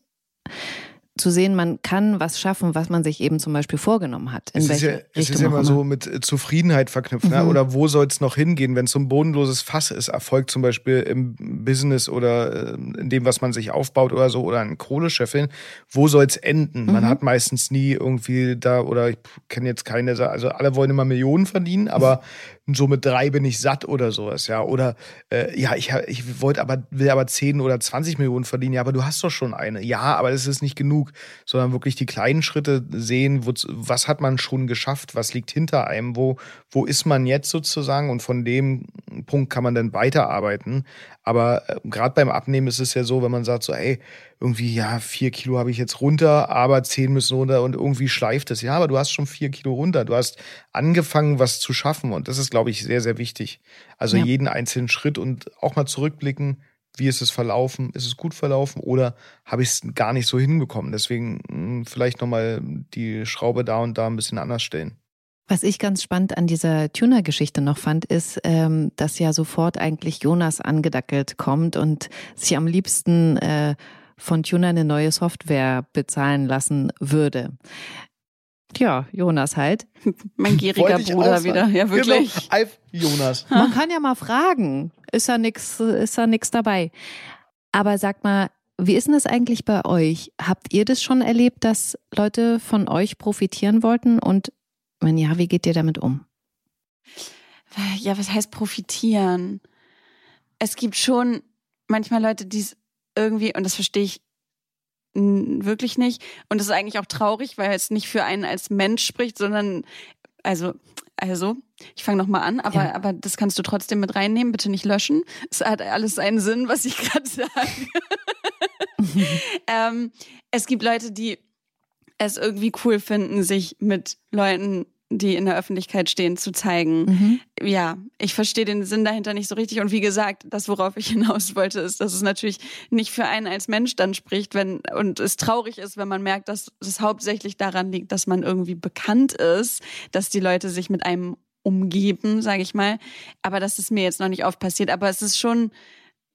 zu sehen, man kann was schaffen, was man sich eben zum Beispiel vorgenommen hat. In es ist welche ja, es Richtung ist ja immer immer. so mit äh, Zufriedenheit verknüpft. Ne? Mhm. Oder wo soll es noch hingehen, wenn es so ein bodenloses Fass ist? Erfolg zum Beispiel im Business oder äh, in dem, was man sich aufbaut oder so, oder in Kohlescheffeln. Wo soll es enden? Man Mhm. hat meistens nie irgendwie da, oder ich kenne jetzt keine, also alle wollen immer Millionen verdienen, aber [laughs] so mit drei bin ich satt oder sowas, ja. Oder äh, ja, ich, ich wollte aber, will aber 10 oder 20 Millionen verdienen, ja, aber du hast doch schon eine. Ja, aber das ist nicht genug, sondern wirklich die kleinen Schritte sehen, wo, was hat man schon geschafft, was liegt hinter einem, wo, wo ist man jetzt sozusagen und von dem Punkt kann man dann weiterarbeiten. Aber äh, gerade beim Abnehmen ist es ja so, wenn man sagt so, ey, irgendwie, ja, vier Kilo habe ich jetzt runter, aber zehn müssen runter und irgendwie schleift es. Ja, aber du hast schon vier Kilo runter. Du hast angefangen, was zu schaffen und das ist, glaube ich, sehr, sehr wichtig. Also Ja. jeden einzelnen Schritt und auch mal zurückblicken, wie ist es verlaufen? Ist es gut verlaufen oder habe ich es gar nicht so hinbekommen? Deswegen mh, vielleicht nochmal die Schraube da und da ein bisschen anders stellen. Was ich ganz spannend an dieser Tuner-Geschichte noch fand, ist, ähm, dass ja sofort eigentlich Jonas angedackelt kommt und sich am liebsten äh, von Tuner eine neue Software bezahlen lassen würde. Ja, Jonas halt. [laughs] Mein gieriger Bruder wieder. Ja, wirklich. Genau. Jonas. Man kann ja mal fragen. Ist da nix, ist da nix dabei. Aber sag mal, wie ist denn das eigentlich bei euch? Habt ihr das schon erlebt, dass Leute von euch profitieren wollten? Und wenn ja, wie geht ihr damit um? Ja, was heißt profitieren? Es gibt schon manchmal Leute, die es irgendwie, und das verstehe ich wirklich nicht. Und das ist eigentlich auch traurig, weil es nicht für einen als Mensch spricht, sondern, also, also, ich fange nochmal an, aber, Ja. aber das kannst du trotzdem mit reinnehmen, bitte nicht löschen. Es hat alles einen Sinn, was ich [laughs] gerade sage. [laughs] ähm, es gibt Leute, die es irgendwie cool finden, sich mit Leuten, die in der Öffentlichkeit stehen, zu zeigen. Mhm. Ja, ich verstehe den Sinn dahinter nicht so richtig. Und wie gesagt, das, worauf ich [laughs] hinaus wollte, ist, dass es natürlich nicht für einen als Mensch dann spricht, wenn und es traurig ist, wenn man merkt, dass es hauptsächlich daran liegt, dass man irgendwie bekannt ist, dass die Leute sich mit einem umgeben, sage ich mal. Aber das ist mir jetzt noch nicht oft passiert. Aber es ist schon,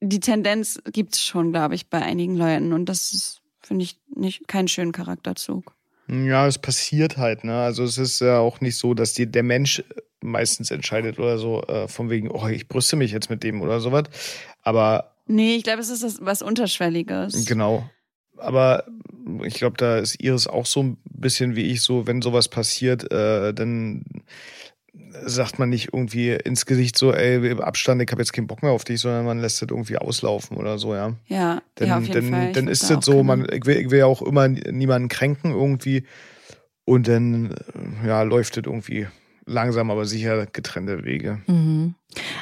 die Tendenz gibt es schon, glaube ich, bei einigen Leuten. Und das ist, finde ich, nicht keinen schönen Charakterzug. Ja, es passiert halt, ne? Also es ist ja auch nicht so, dass die, der Mensch meistens entscheidet oder so, äh, von wegen, oh, ich brüste mich jetzt mit dem oder sowas. Aber Nee, ich glaube, es ist das, was Unterschwelliges. Genau. Aber ich glaube, da ist Iris auch so ein bisschen wie ich so, wenn sowas passiert, äh, dann sagt man nicht irgendwie ins Gesicht so, ey, Abstand, ich habe jetzt keinen Bock mehr auf dich, sondern man lässt das irgendwie auslaufen oder so, ja. Ja, Dann, ja, auf jeden dann, Fall. Ich dann ist da das so, man, ich will, ich will ja auch immer niemanden kränken irgendwie. Und dann, äh, ja, läuft das irgendwie langsam, aber sicher getrennte Wege. Mhm.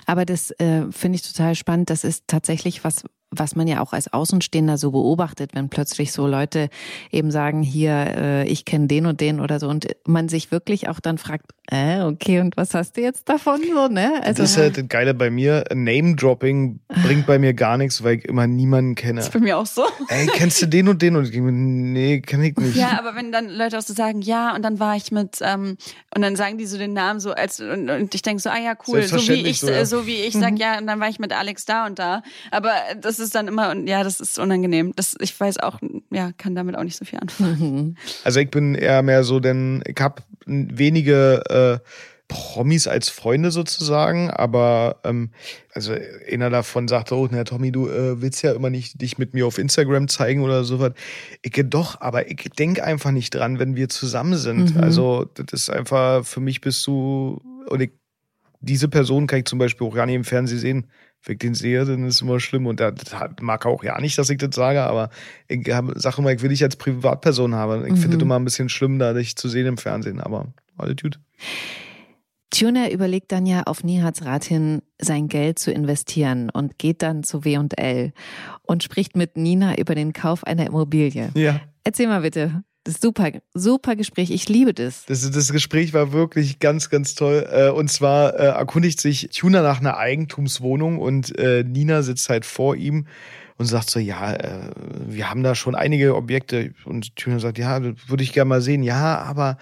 Aber das äh, finde ich total spannend. Das ist tatsächlich was, was man ja auch als Außenstehender so beobachtet, wenn plötzlich so Leute eben sagen, hier, äh, ich kenne den und den oder so und man sich wirklich auch dann fragt, äh, okay, und was hast du jetzt davon so, ne? das ist halt das Geile bei mir. Name-Dropping bringt bei mir gar nichts, weil ich immer niemanden kenne. Das ist bei mir auch so. Ey, kennst du den und den? Und ich denke mir, nee, kenn ich nicht. Ja, aber wenn dann Leute auch so sagen, ja, und dann war ich mit, ähm, und dann sagen die so den Namen so als, und, und ich denke so, ah ja, cool, so wie ich, so, ja. so wie ich sag, ja, und dann war ich mit Alex da und da. Aber das ist dann immer, und ja, das ist unangenehm. Das, ich weiß auch, ja, kann damit auch nicht so viel anfangen. Also ich bin eher mehr so, denn ich habe wenige äh, Promis als Freunde sozusagen, aber ähm, also einer davon sagte, oh, na Tommy, du äh, willst ja immer nicht dich mit mir auf Instagram zeigen oder sowas. Ich doch, aber ich denk einfach nicht dran, wenn wir zusammen sind. Mhm. Also das ist einfach, für mich bist du, und ich, diese Person kann ich zum Beispiel auch gar nicht im Fernsehen sehen. Wenn ich den sehe, dann ist es immer schlimm. Und das hat- mag auch ja nicht, dass ich das sage, aber ich hab- sag immer, ich will dich als Privatperson haben. Ich finde Mhm. das immer ein bisschen schlimm, da dich zu sehen im Fernsehen, aber alles gut. Tuna überlegt dann ja auf Nihats Rat hin, sein Geld zu investieren und geht dann zu W&L und spricht mit Nina über den Kauf einer Immobilie. Ja. Erzähl mal bitte. Das super, super Gespräch. Ich liebe das. Das, das Gespräch war wirklich ganz, ganz toll. Äh, Und zwar äh, erkundigt sich Tuna nach einer Eigentumswohnung und äh, Nina sitzt halt vor ihm und sagt so, ja, äh, wir haben da schon einige Objekte. Und Tuna sagt, ja, würde ich gerne mal sehen. Ja, aber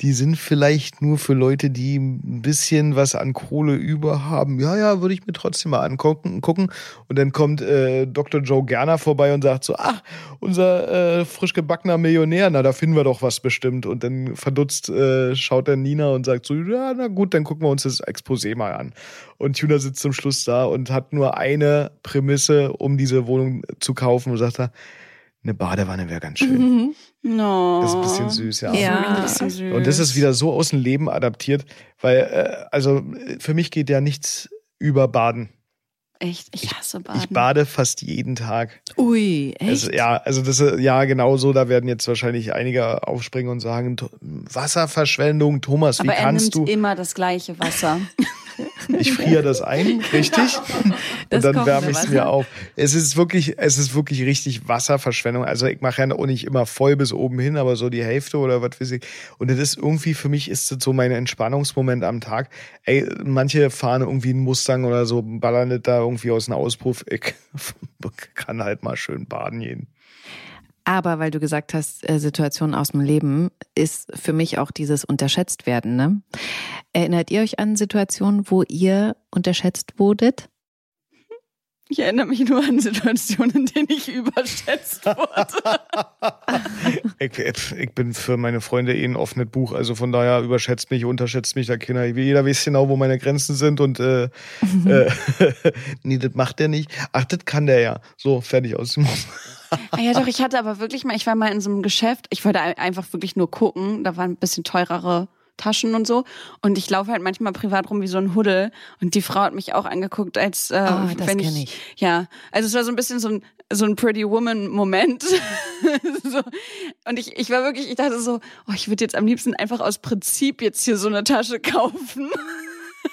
die sind vielleicht nur für Leute, die ein bisschen was an Kohle über haben. Ja, ja, würde ich mir trotzdem mal angucken. gucken. Und dann kommt äh, Dr. Joe Gerner vorbei und sagt so, ach, unser äh, frisch gebackener Millionär, na, da finden wir doch was bestimmt. Und dann verdutzt äh, schaut dann Nina und sagt so, ja, na gut, dann gucken wir uns das Exposé mal an. Und Tuna sitzt zum Schluss da und hat nur eine Prämisse, um diese Wohnung zu kaufen und sagt er, eine Badewanne wäre ganz schön. [laughs] No. Das ist ein bisschen süß, ja. Ja. Ein bisschen süß. Und das ist wieder so aus dem Leben adaptiert, weil, äh, also für mich geht ja nichts über Baden. Echt, ich hasse Baden. Ich bade fast jeden Tag. Ui, echt? Also, ja, also das äh, ja genau so. Da werden jetzt wahrscheinlich einige aufspringen und sagen, "To- Wasserverschwendung, Thomas, wie Aber er kannst nimmt du? immer das gleiche Wasser. [laughs] Ich friere das ein, [laughs] richtig? Das und dann wärme ich es mir auf. Es ist wirklich, es ist wirklich richtig Wasserverschwendung. Also ich mache ja auch nicht immer voll bis oben hin, aber so die Hälfte oder was weiß ich. Und das ist irgendwie, für mich ist das so mein Entspannungsmoment am Tag. Ey, manche fahren irgendwie einen Mustang oder so, ballern das da irgendwie aus dem Auspuff. Ich [laughs] kann halt mal schön baden gehen. Aber weil du gesagt hast, äh, Situation aus dem Leben, ist für mich auch dieses unterschätzt werden. Ne? Erinnert ihr euch an Situationen, wo ihr unterschätzt wurdet? Ich erinnere mich nur an Situationen, in denen ich überschätzt wurde. [laughs] ich, ich, bin für meine Freunde eh ein offenes Buch, also von daher überschätzt mich, unterschätzt mich da Kinder. Jeder weiß genau, wo meine Grenzen sind und äh, mhm. [laughs] äh, [laughs] nee, das macht der nicht. Ach, das kann der ja. So, fertig aus dem Haus. Ah ja, doch, ich hatte aber wirklich mal, ich war mal in so einem Geschäft, ich wollte einfach wirklich nur gucken, da waren ein bisschen teurere Taschen und so. Und ich laufe halt manchmal privat rum wie so ein Huddel. Und die Frau hat mich auch angeguckt, als äh, oh, wenn ich, ich, Ja, also es war so ein bisschen so ein, so ein Pretty Woman-Moment. [laughs] so. Und ich, ich war wirklich, ich dachte so, oh, ich würde jetzt am liebsten einfach aus Prinzip jetzt hier so eine Tasche kaufen.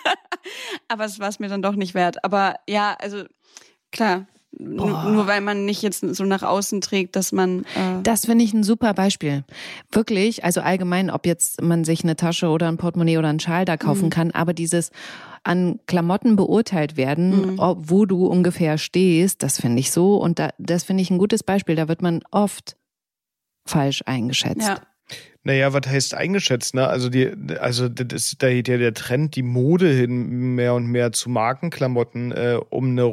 [laughs] Aber es war es mir dann doch nicht wert. Aber ja, also klar, Boah. Nur weil man nicht jetzt so nach außen trägt, dass man. Äh das finde ich ein super Beispiel. Wirklich, also allgemein, ob jetzt man sich eine Tasche oder ein Portemonnaie oder einen Schal da kaufen mhm. kann, aber dieses an Klamotten beurteilt werden, mhm. wo du ungefähr stehst, das finde ich so. Und da, das finde ich ein gutes Beispiel. Da wird man oft falsch eingeschätzt. Ja. Naja, was heißt eingeschätzt, ne? Also die, also das da geht ja der Trend, die Mode hin mehr und mehr zu Markenklamotten, äh, um eine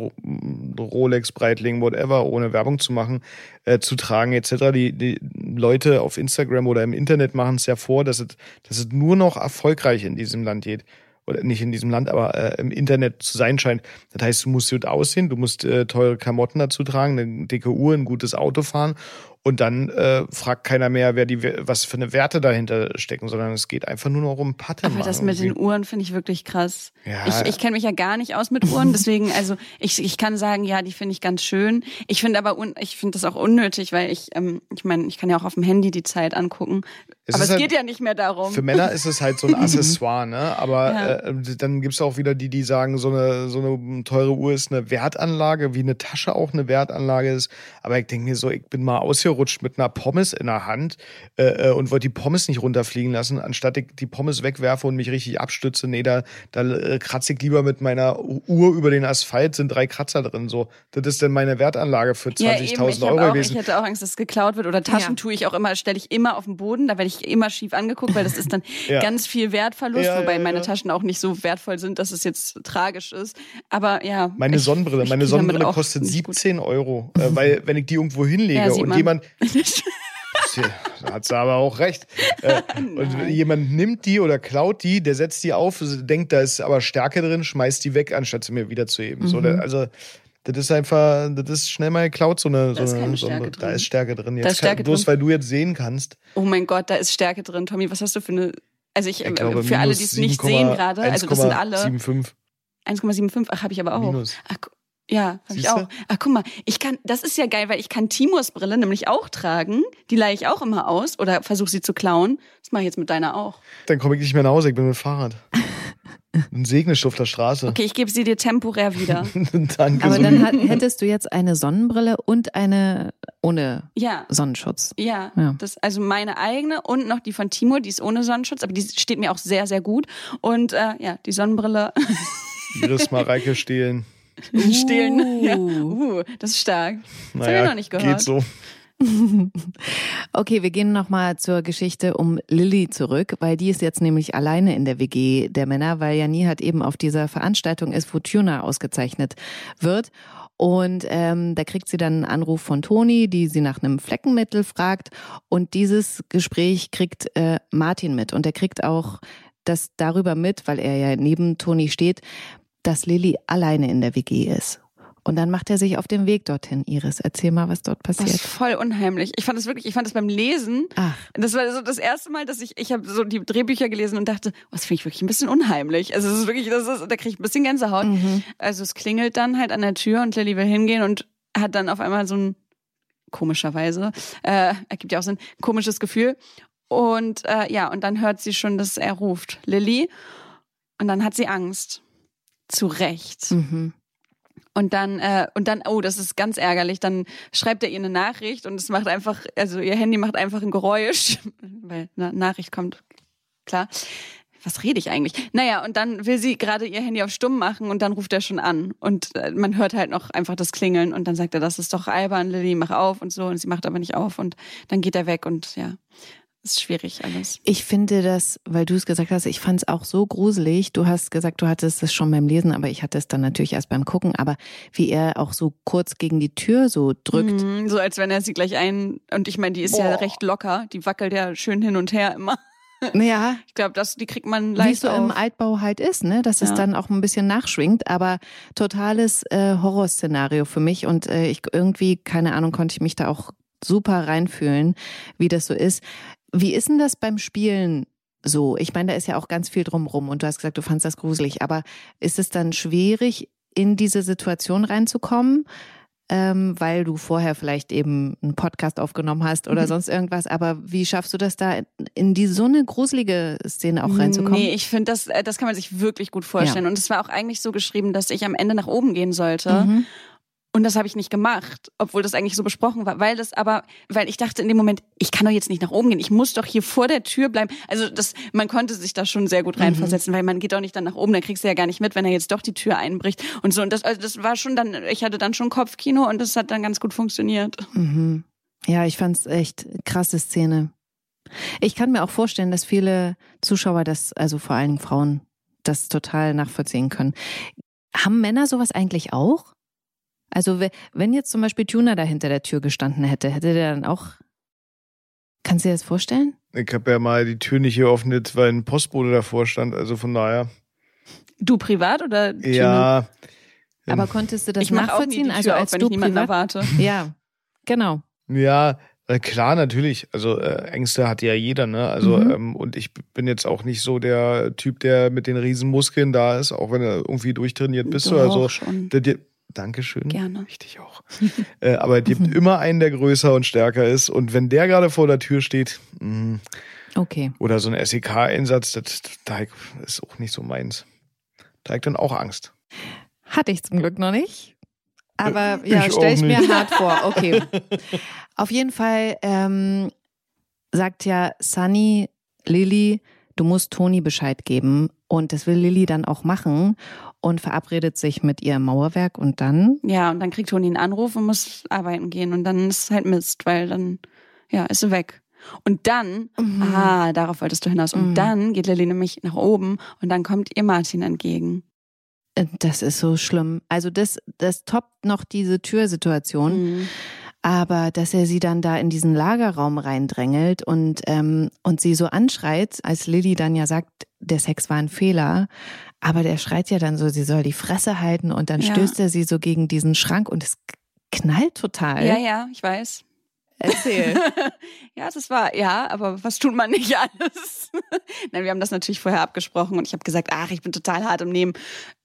Rolex, Breitling, whatever, ohne Werbung zu machen, äh, zu tragen, etc. Die, die Leute auf Instagram oder im Internet machen es ja vor, dass es, dass es nur noch erfolgreich in diesem Land geht oder nicht in diesem Land, aber äh, im Internet zu sein scheint. Das heißt, du musst gut aussehen, du musst äh, teure Klamotten dazu tragen, eine dicke Uhr, ein gutes Auto fahren und dann äh, fragt keiner mehr, wer die was für eine Werte dahinter stecken, sondern es geht einfach nur noch um Patte. Aber das mit den Uhren finde ich wirklich krass. Ja. Ich, ich kenne mich ja gar nicht aus mit Uhren, deswegen, also ich, ich kann sagen, ja, die finde ich ganz schön. Ich finde aber un, ich finde das auch unnötig, weil ich, ähm, ich meine, ich kann ja auch auf dem Handy die Zeit angucken. Es aber es halt, geht ja nicht mehr darum. Für Männer ist es halt so ein [laughs] Accessoire, ne? Aber ja. äh, dann gibt's auch wieder die, die sagen, so eine, so eine teure Uhr ist eine Wertanlage, wie eine Tasche auch eine Wertanlage ist. Aber ich denke mir so, ich bin mal aus hier ausgerutscht mit einer Pommes in der Hand äh, äh, und wollte die Pommes nicht runterfliegen lassen. Anstatt ich die Pommes wegwerfe und mich richtig abstütze, nee, da, da äh, kratze ich lieber mit meiner Uhr über den Asphalt, sind drei Kratzer drin. So, das ist denn meine Wertanlage für 20.000 ja, Euro auch, gewesen. Ich hätte auch Angst, dass es geklaut wird. Oder Taschen ja. tue ich auch immer, stelle ich immer auf den Boden, da werde ich immer schief angeguckt, weil das ist dann [laughs] ja. ganz viel Wertverlust, ja, wobei meine Taschen auch nicht so wertvoll sind, dass es jetzt tragisch ist. Aber ja. Meine ich, Sonnenbrille, meine Sonnenbrille kostet 17 gut. Euro, äh, weil wenn ich die irgendwo [laughs] hinlege und jemand [laughs] da hat sie aber auch recht. Äh, [laughs] und jemand nimmt die oder klaut die, der setzt die auf, denkt, da ist aber Stärke drin, schmeißt die weg, anstatt sie mir wiederzuheben. Mhm. So, also das ist einfach, das ist schnell mal geklaut, so eine, so eine, so eine da ist Stärke drin. Jetzt da ist Stärke kann, bloß weil du jetzt sehen kannst. Oh mein Gott, da ist Stärke drin. Tommy, was hast du für eine, also ich, ich glaube, für alle, die es nicht sehen gerade, also das sind alle. 1,75. 1,75, ach, habe ich aber auch. Minus. Ach, ja, habe ich auch. Ach, guck mal, ich kann, das ist ja geil, weil ich kann Timurs Brille nämlich auch tragen. Die leihe ich auch immer aus oder versuche sie zu klauen. Das mache ich jetzt mit deiner auch. Dann komme ich nicht mehr nach Hause, ich bin mit dem Fahrrad. [laughs] Ein Segnisch auf der Straße. Okay, ich gebe sie dir temporär wieder. [laughs] Danke. Aber so dann hättest du jetzt eine Sonnenbrille und eine ohne ja. Sonnenschutz. Ja, ja. Das, also meine eigene und noch die von Timur, die ist ohne Sonnenschutz, aber die steht mir auch sehr, sehr gut. Und äh, ja, die Sonnenbrille. Iris Mareike [laughs] stehlen. [laughs] Uh. Stehlen. Ja. Uh, das ist stark. Das naja, habe ich noch nicht gehört. Geht so. [laughs] Okay, wir gehen nochmal zur Geschichte um Lilly zurück, weil die ist jetzt nämlich alleine in der WG der Männer, weil Jani hat eben auf dieser Veranstaltung ist, wo Tuna ausgezeichnet wird. Und ähm, da kriegt sie dann einen Anruf von Toni, die sie nach einem Fleckenmittel fragt. Und dieses Gespräch kriegt äh, Martin mit. Und er kriegt auch das darüber mit, weil er ja neben Toni steht, dass Lilly alleine in der WG ist. Und dann macht er sich auf den Weg dorthin. Iris, erzähl mal, was dort passiert. Das ist voll unheimlich. Ich fand es wirklich, ich fand es beim Lesen. Ach. Das war so das erste Mal, dass ich, ich habe so die Drehbücher gelesen und dachte, oh, das finde ich wirklich ein bisschen unheimlich. Also es ist wirklich, das ist, da kriege ich ein bisschen Gänsehaut. Mhm. Also es klingelt dann halt an der Tür und Lilly will hingehen und hat dann auf einmal so ein komischerweise, äh, ergibt ja auch so ein komisches Gefühl. Und äh, ja, und dann hört sie schon, dass er ruft, Lilly. Und dann hat sie Angst. Zu Recht. Mhm. Und dann, äh, und dann, oh, das ist ganz ärgerlich. Dann schreibt er ihr eine Nachricht und es macht einfach, also ihr Handy macht einfach ein Geräusch, [laughs] weil eine Nachricht kommt, klar. Was rede ich eigentlich? Naja, und dann will sie gerade ihr Handy auf Stumm machen und dann ruft er schon an. Und äh, man hört halt noch einfach das Klingeln und dann sagt er, das ist doch albern, Lilly, mach auf und so. Und sie macht aber nicht auf und dann geht er weg und ja. Ist schwierig alles. Ich finde das, weil du es gesagt hast, ich fand es auch so gruselig. Du hast gesagt, du hattest es schon beim Lesen, aber ich hatte es dann natürlich erst beim Gucken. Aber wie er auch so kurz gegen die Tür so drückt. Mhm, so als wenn er sie gleich ein. Und ich meine, die ist ja Boah. recht locker. Die wackelt ja schön hin und her immer. Ja, [laughs] Ich glaube, das die kriegt man wie es leicht so im auf. Altbau halt ist, ne? Dass es Ja. dann auch ein bisschen nachschwingt, aber totales äh, Horrorszenario für mich und äh, ich irgendwie, keine Ahnung, konnte ich mich da auch super reinfühlen, wie das so ist. Wie ist denn das beim Spielen so? Ich meine, da ist ja auch ganz viel drumrum und du hast gesagt, du fandst das gruselig, aber ist es dann schwierig, in diese Situation reinzukommen? Ähm, weil du vorher vielleicht eben einen Podcast aufgenommen hast oder Mhm. sonst irgendwas, aber wie schaffst du das da in- die so eine gruselige Szene auch reinzukommen? Nee, ich finde, das, äh, das kann man sich wirklich gut vorstellen. Und es war auch eigentlich so geschrieben, dass ich am Ende nach oben gehen sollte. Mhm. Und das habe ich nicht gemacht, obwohl das eigentlich so besprochen war. Weil das aber, weil ich dachte in dem Moment, ich kann doch jetzt nicht nach oben gehen. Ich muss doch hier vor der Tür bleiben. Also das, man konnte sich da schon sehr gut Mhm. reinversetzen, weil man geht doch nicht dann nach oben, dann kriegst du ja gar nicht mit, wenn er jetzt doch die Tür einbricht und so. Und das, also das war schon dann, ich hatte dann schon Kopfkino und das hat dann ganz gut funktioniert. Mhm. Ja, ich fand's echt krasse Szene. Ich kann mir auch vorstellen, dass viele Zuschauer das, also vor allen Dingen Frauen, das total nachvollziehen können. Haben Männer sowas eigentlich auch? Also we- wenn jetzt zum Beispiel Tuna da hinter der Tür gestanden hätte, hätte der dann auch. Kannst du dir das vorstellen? Ich habe ja mal die Tür nicht geöffnet, weil ein Postbote davor stand. Also von daher. Du privat oder Tüne? Ja. Aber konntest du das ich mache auch nie die nachvollziehen? Tür also auf, als wenn du ich niemanden privat. erwarte. [laughs] Ja, genau. Ja, äh, klar, natürlich. Also äh, Ängste hat ja jeder, ne? Also Mhm. ähm, und ich bin jetzt auch nicht so der Typ, der mit den Riesenmuskeln da ist, auch wenn er irgendwie durchtrainiert bist Doch, oder so. schon. Dankeschön. Gerne. Richtig auch. [laughs] äh, aber es [laughs] gibt immer einen, der größer und stärker ist. Und wenn der gerade vor der Tür steht, mh, Okay. oder so ein SEK-Einsatz, das, das ist auch nicht so meins. Da ich dann auch Angst. Hatte ich zum Glück noch nicht. Aber Äh, ja, ich stell ich mir hart vor. [laughs] Okay. Auf jeden Fall ähm, sagt ja Sunny, Lilly, du musst Toni Bescheid geben. Und das will Lilly dann auch machen und verabredet sich mit ihr im Mauerwerk und dann. Ja, und dann kriegt Toni einen Anruf und muss arbeiten gehen. Und dann ist es halt Mist, weil dann, ja, ist sie weg. Und dann, Mhm. ah, darauf wolltest du hinaus. Und Mhm. dann geht Lilly nämlich nach oben und dann kommt ihr Martin entgegen. Äh, Das ist so schlimm. Also das, das toppt noch diese Türsituation. Mhm. Aber dass er sie dann da in diesen Lagerraum reindrängelt und, ähm, und sie so anschreit, als Lilly dann ja sagt, der Sex war ein Fehler, aber der schreit ja dann so, sie soll die Fresse halten und dann Ja. stößt er sie so gegen diesen Schrank und es knallt total. Ja, ja, ich weiß. Erzähl. [laughs] ja, das war, ja, aber was tut man nicht alles? [laughs] Nein, wir haben das natürlich vorher abgesprochen und ich habe gesagt, ach, ich bin total hart im Nehmen.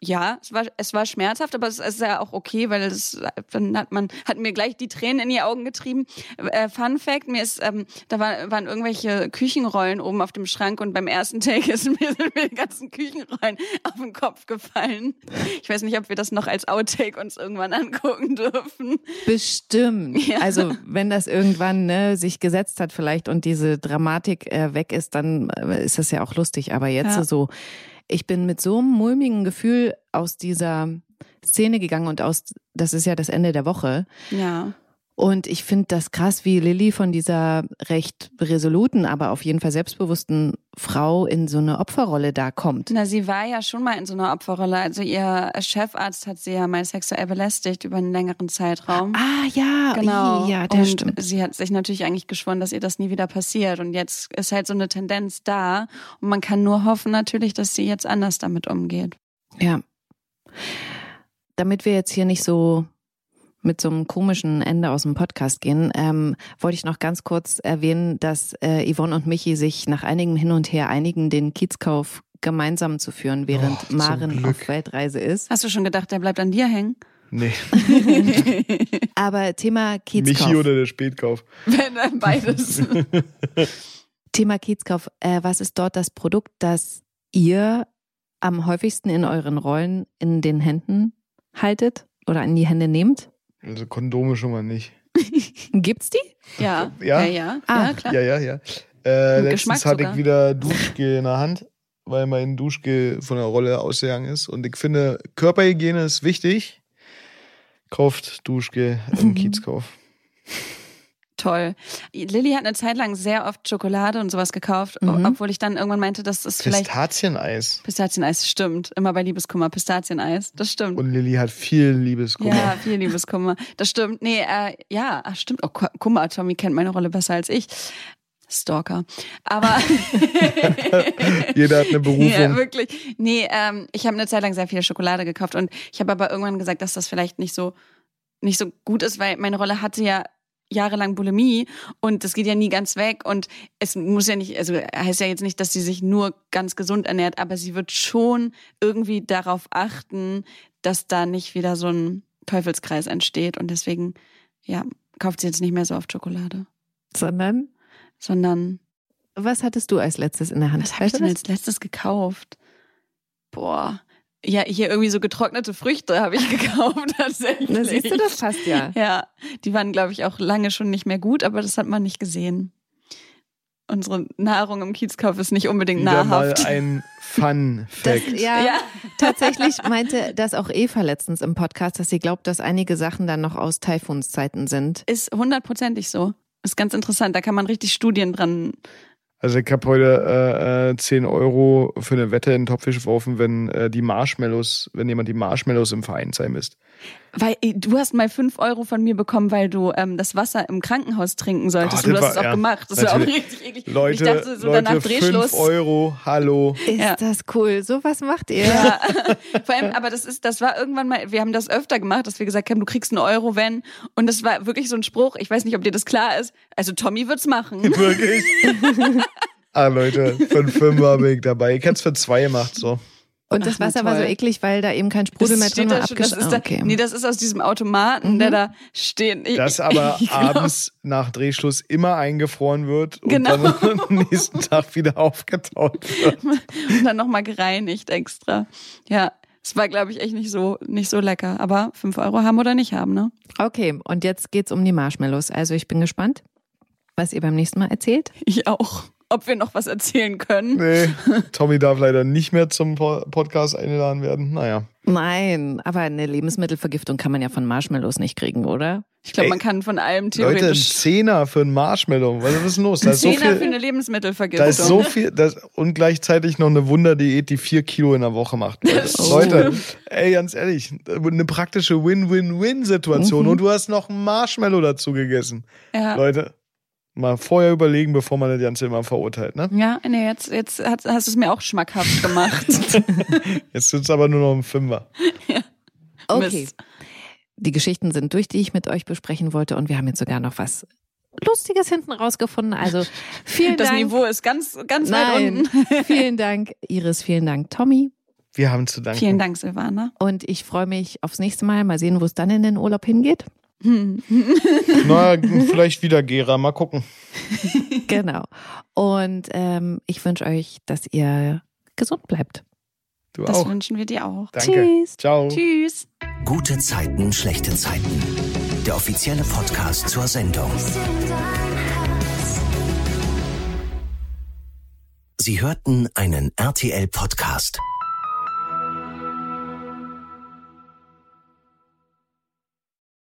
Ja, es war, es war schmerzhaft, aber es ist ja auch okay, weil es, dann hat man, hat mir gleich die Tränen in die Augen getrieben. Äh, Fun Fact, mir ist, ähm, da war, waren irgendwelche Küchenrollen oben auf dem Schrank und beim ersten Take [laughs] ist mir, sind mir die ganzen Küchenrollen auf den Kopf gefallen. Ich weiß nicht, ob wir das noch als Outtake uns irgendwann angucken dürfen. Bestimmt. Ja. Also wenn das irgendwann ne, sich gesetzt hat vielleicht und diese Dramatik äh, weg ist, dann äh, ist das ja auch lustig. Aber jetzt Ja. so, ich bin mit so einem mulmigen Gefühl aus dieser Szene gegangen und aus, das ist ja das Ende der Woche. Ja. Und ich finde das krass, wie Lilly von dieser recht resoluten, aber auf jeden Fall selbstbewussten Frau in so eine Opferrolle da kommt. Na, sie war ja schon mal in so einer Opferrolle. Also ihr Chefarzt hat sie ja mal sexuell belästigt über einen längeren Zeitraum. Ah ja, Genau. ja, der und stimmt. sie hat sich natürlich eigentlich geschworen, dass ihr das nie wieder passiert. Und jetzt ist halt so eine Tendenz da. Und man kann nur hoffen natürlich, dass sie jetzt anders damit umgeht. Ja. Damit wir jetzt hier nicht so mit so einem komischen Ende aus dem Podcast gehen, ähm, wollte ich noch ganz kurz erwähnen, dass äh, Yvonne und Michi sich nach einigem Hin und Her einigen, den Kiezkauf gemeinsam zu führen, während Oh, Maren auf Weltreise ist. Hast du schon gedacht, der bleibt an dir hängen? Nee, [laughs] Aber Thema Kiezkauf. Michi oder der Spätkauf. Wenn äh, beides. [laughs] Thema Kiezkauf. Äh, was ist dort das Produkt, das ihr am häufigsten in euren Rollen in den Händen haltet oder in die Hände nehmt? Also Kondome schon mal nicht. [laughs] Gibt's die? ja. Ja? Ja, ja. Ah. ja klar. Ja, ja, ja. Äh, letztens Geschmack hatte sogar. ich wieder Duschgel in der Hand, weil mein Duschgel von der Rolle ausgegangen ist. Und ich finde, Körperhygiene ist wichtig. Kauft Duschgel im Mhm. Kiezkauf. Toll. Lilly hat eine Zeit lang sehr oft Schokolade und sowas gekauft, Mhm. obwohl ich dann irgendwann meinte, dass es vielleicht Pistazieneis. Pistazieneis stimmt. Immer bei Liebeskummer Pistazieneis. Das stimmt. Und Lilly hat viel Liebeskummer. Ja, viel Liebeskummer. Das stimmt. Nee, äh, ja, ach, stimmt. Oh, mal, Tommy kennt meine Rolle besser als ich. Stalker. Aber [laughs] Jeder hat eine [laughs] Berufung. ja, wirklich. Nee, ähm, ich habe eine Zeit lang sehr viel Schokolade gekauft und ich habe aber irgendwann gesagt, dass das vielleicht nicht so nicht so gut ist, weil meine Rolle hatte ja jahrelang Bulimie und das geht ja nie ganz weg und es muss ja nicht, also heißt ja jetzt nicht, dass sie sich nur ganz gesund ernährt, aber sie wird schon irgendwie darauf achten, dass da nicht wieder so ein Teufelskreis entsteht und deswegen, ja, kauft sie jetzt nicht mehr so oft Schokolade, Sondern, sondern was hattest du als letztes in der Hand? Was habe ich Weißt du denn als letztes gekauft? Boah. Ja, hier irgendwie so getrocknete Früchte habe ich [laughs] gekauft tatsächlich. Na, siehst du, das passt ja. Ja, die waren, glaube ich, auch lange schon nicht mehr gut, aber das hat man nicht gesehen. Unsere Nahrung im Kiezkauf ist nicht unbedingt Wieder mal nahrhaft. ein Fun Das, Fact. ja, Ja. tatsächlich meinte das auch Eva letztens im Podcast, dass sie glaubt, dass einige Sachen dann noch aus Taifuns Zeiten sind. Ist hundertprozentig so. Ist ganz interessant. Da kann man richtig Studien dran. Also ich habe heute äh, äh, 10 Euro für eine Wette in den Topf geworfen, wenn äh, die Marshmallows, wenn jemand die Marshmallows im Vereinsheim isst. Weil ey, du hast mal fünf Euro von mir bekommen, weil du ähm, das Wasser im Krankenhaus trinken solltest. Oh, und du hast es war- auch ja, gemacht. Das war auch natürlich. richtig eklig. Leute, ich dachte so Leute, danach Drehschluss. 5 Euro, hallo. Ist Ja. das cool? So was macht ihr? Ja, [laughs] vor allem, aber das ist, das war irgendwann mal, wir haben das öfter gemacht, dass wir gesagt haben, du kriegst einen Euro, wenn. Und das war wirklich so ein Spruch, ich weiß nicht, ob dir das klar ist. Also Tommy wird's machen. [laughs] Wirklich? [laughs] ah, Leute, für einen Fünfer bin ich dabei. Ich hätte es für zwei gemacht, so. Und das Ach, Wasser war so eklig, weil da eben kein Sprudel mehr drin war. da schon, das ist da, okay. Nee, das ist aus diesem Automaten, der Mhm. da steht. Ich- Das aber [laughs] ich abends nach Drehschluss immer eingefroren wird und Genau. dann [laughs] am nächsten Tag wieder aufgetaut wird. [laughs] Und dann nochmal gereinigt extra. Ja, es war, glaube ich, echt nicht so, nicht so lecker. Aber fünf Euro haben oder nicht haben, ne? Okay, und jetzt geht's um die Marshmallows. Also ich bin gespannt, was ihr beim nächsten Mal erzählt. Ich auch. Ob wir noch was erzählen können. Nee, [laughs] Tommy darf leider nicht mehr zum Po- Podcast eingeladen werden. Naja. Nein, aber eine Lebensmittelvergiftung kann man ja von Marshmallows nicht kriegen, oder? Ich glaube, man kann von allem Leute, ein theoretisch. Zehner für ein Marshmallow. Was ist denn los? Da ist so Zehner für viel, eine Lebensmittelvergiftung. da ist so viel das, und gleichzeitig noch eine Wunderdiät, die vier Kilo in der Woche macht. [laughs] Leute, Oh. Leute ey, ganz ehrlich, eine praktische Win-Win-Win-Situation Mhm. und du hast noch ein Marshmallow dazu gegessen. ja. Leute, mal vorher überlegen, bevor man das Ganze immer verurteilt. Ne? Ja, nee, jetzt, jetzt hast, hast du es mir auch schmackhaft gemacht. [laughs] Jetzt sitzt aber nur noch ein Fünfer. Okay. Mist. Die Geschichten sind durch, die ich mit euch besprechen wollte und wir haben jetzt sogar noch was Lustiges hinten rausgefunden. Also [laughs] vielen Das Dank. Niveau ist ganz, ganz weit Nein, unten. [laughs] vielen Dank Iris, vielen Dank Tommy Wir haben zu danken. Vielen Dank, Silvana. und ich freue mich aufs nächste Mal. Mal sehen, wo es dann in den Urlaub hingeht. Hm. [laughs] Na, vielleicht wieder Gera. Mal gucken. [laughs] Genau. Und ähm, ich wünsche euch, dass ihr gesund bleibt. Du Das auch. wünschen wir dir auch. Danke. Tschüss. Ciao. Tschüss. Gute Zeiten, schlechte Zeiten. Der offizielle Podcast zur Sendung. Sie hörten einen RTL-Podcast.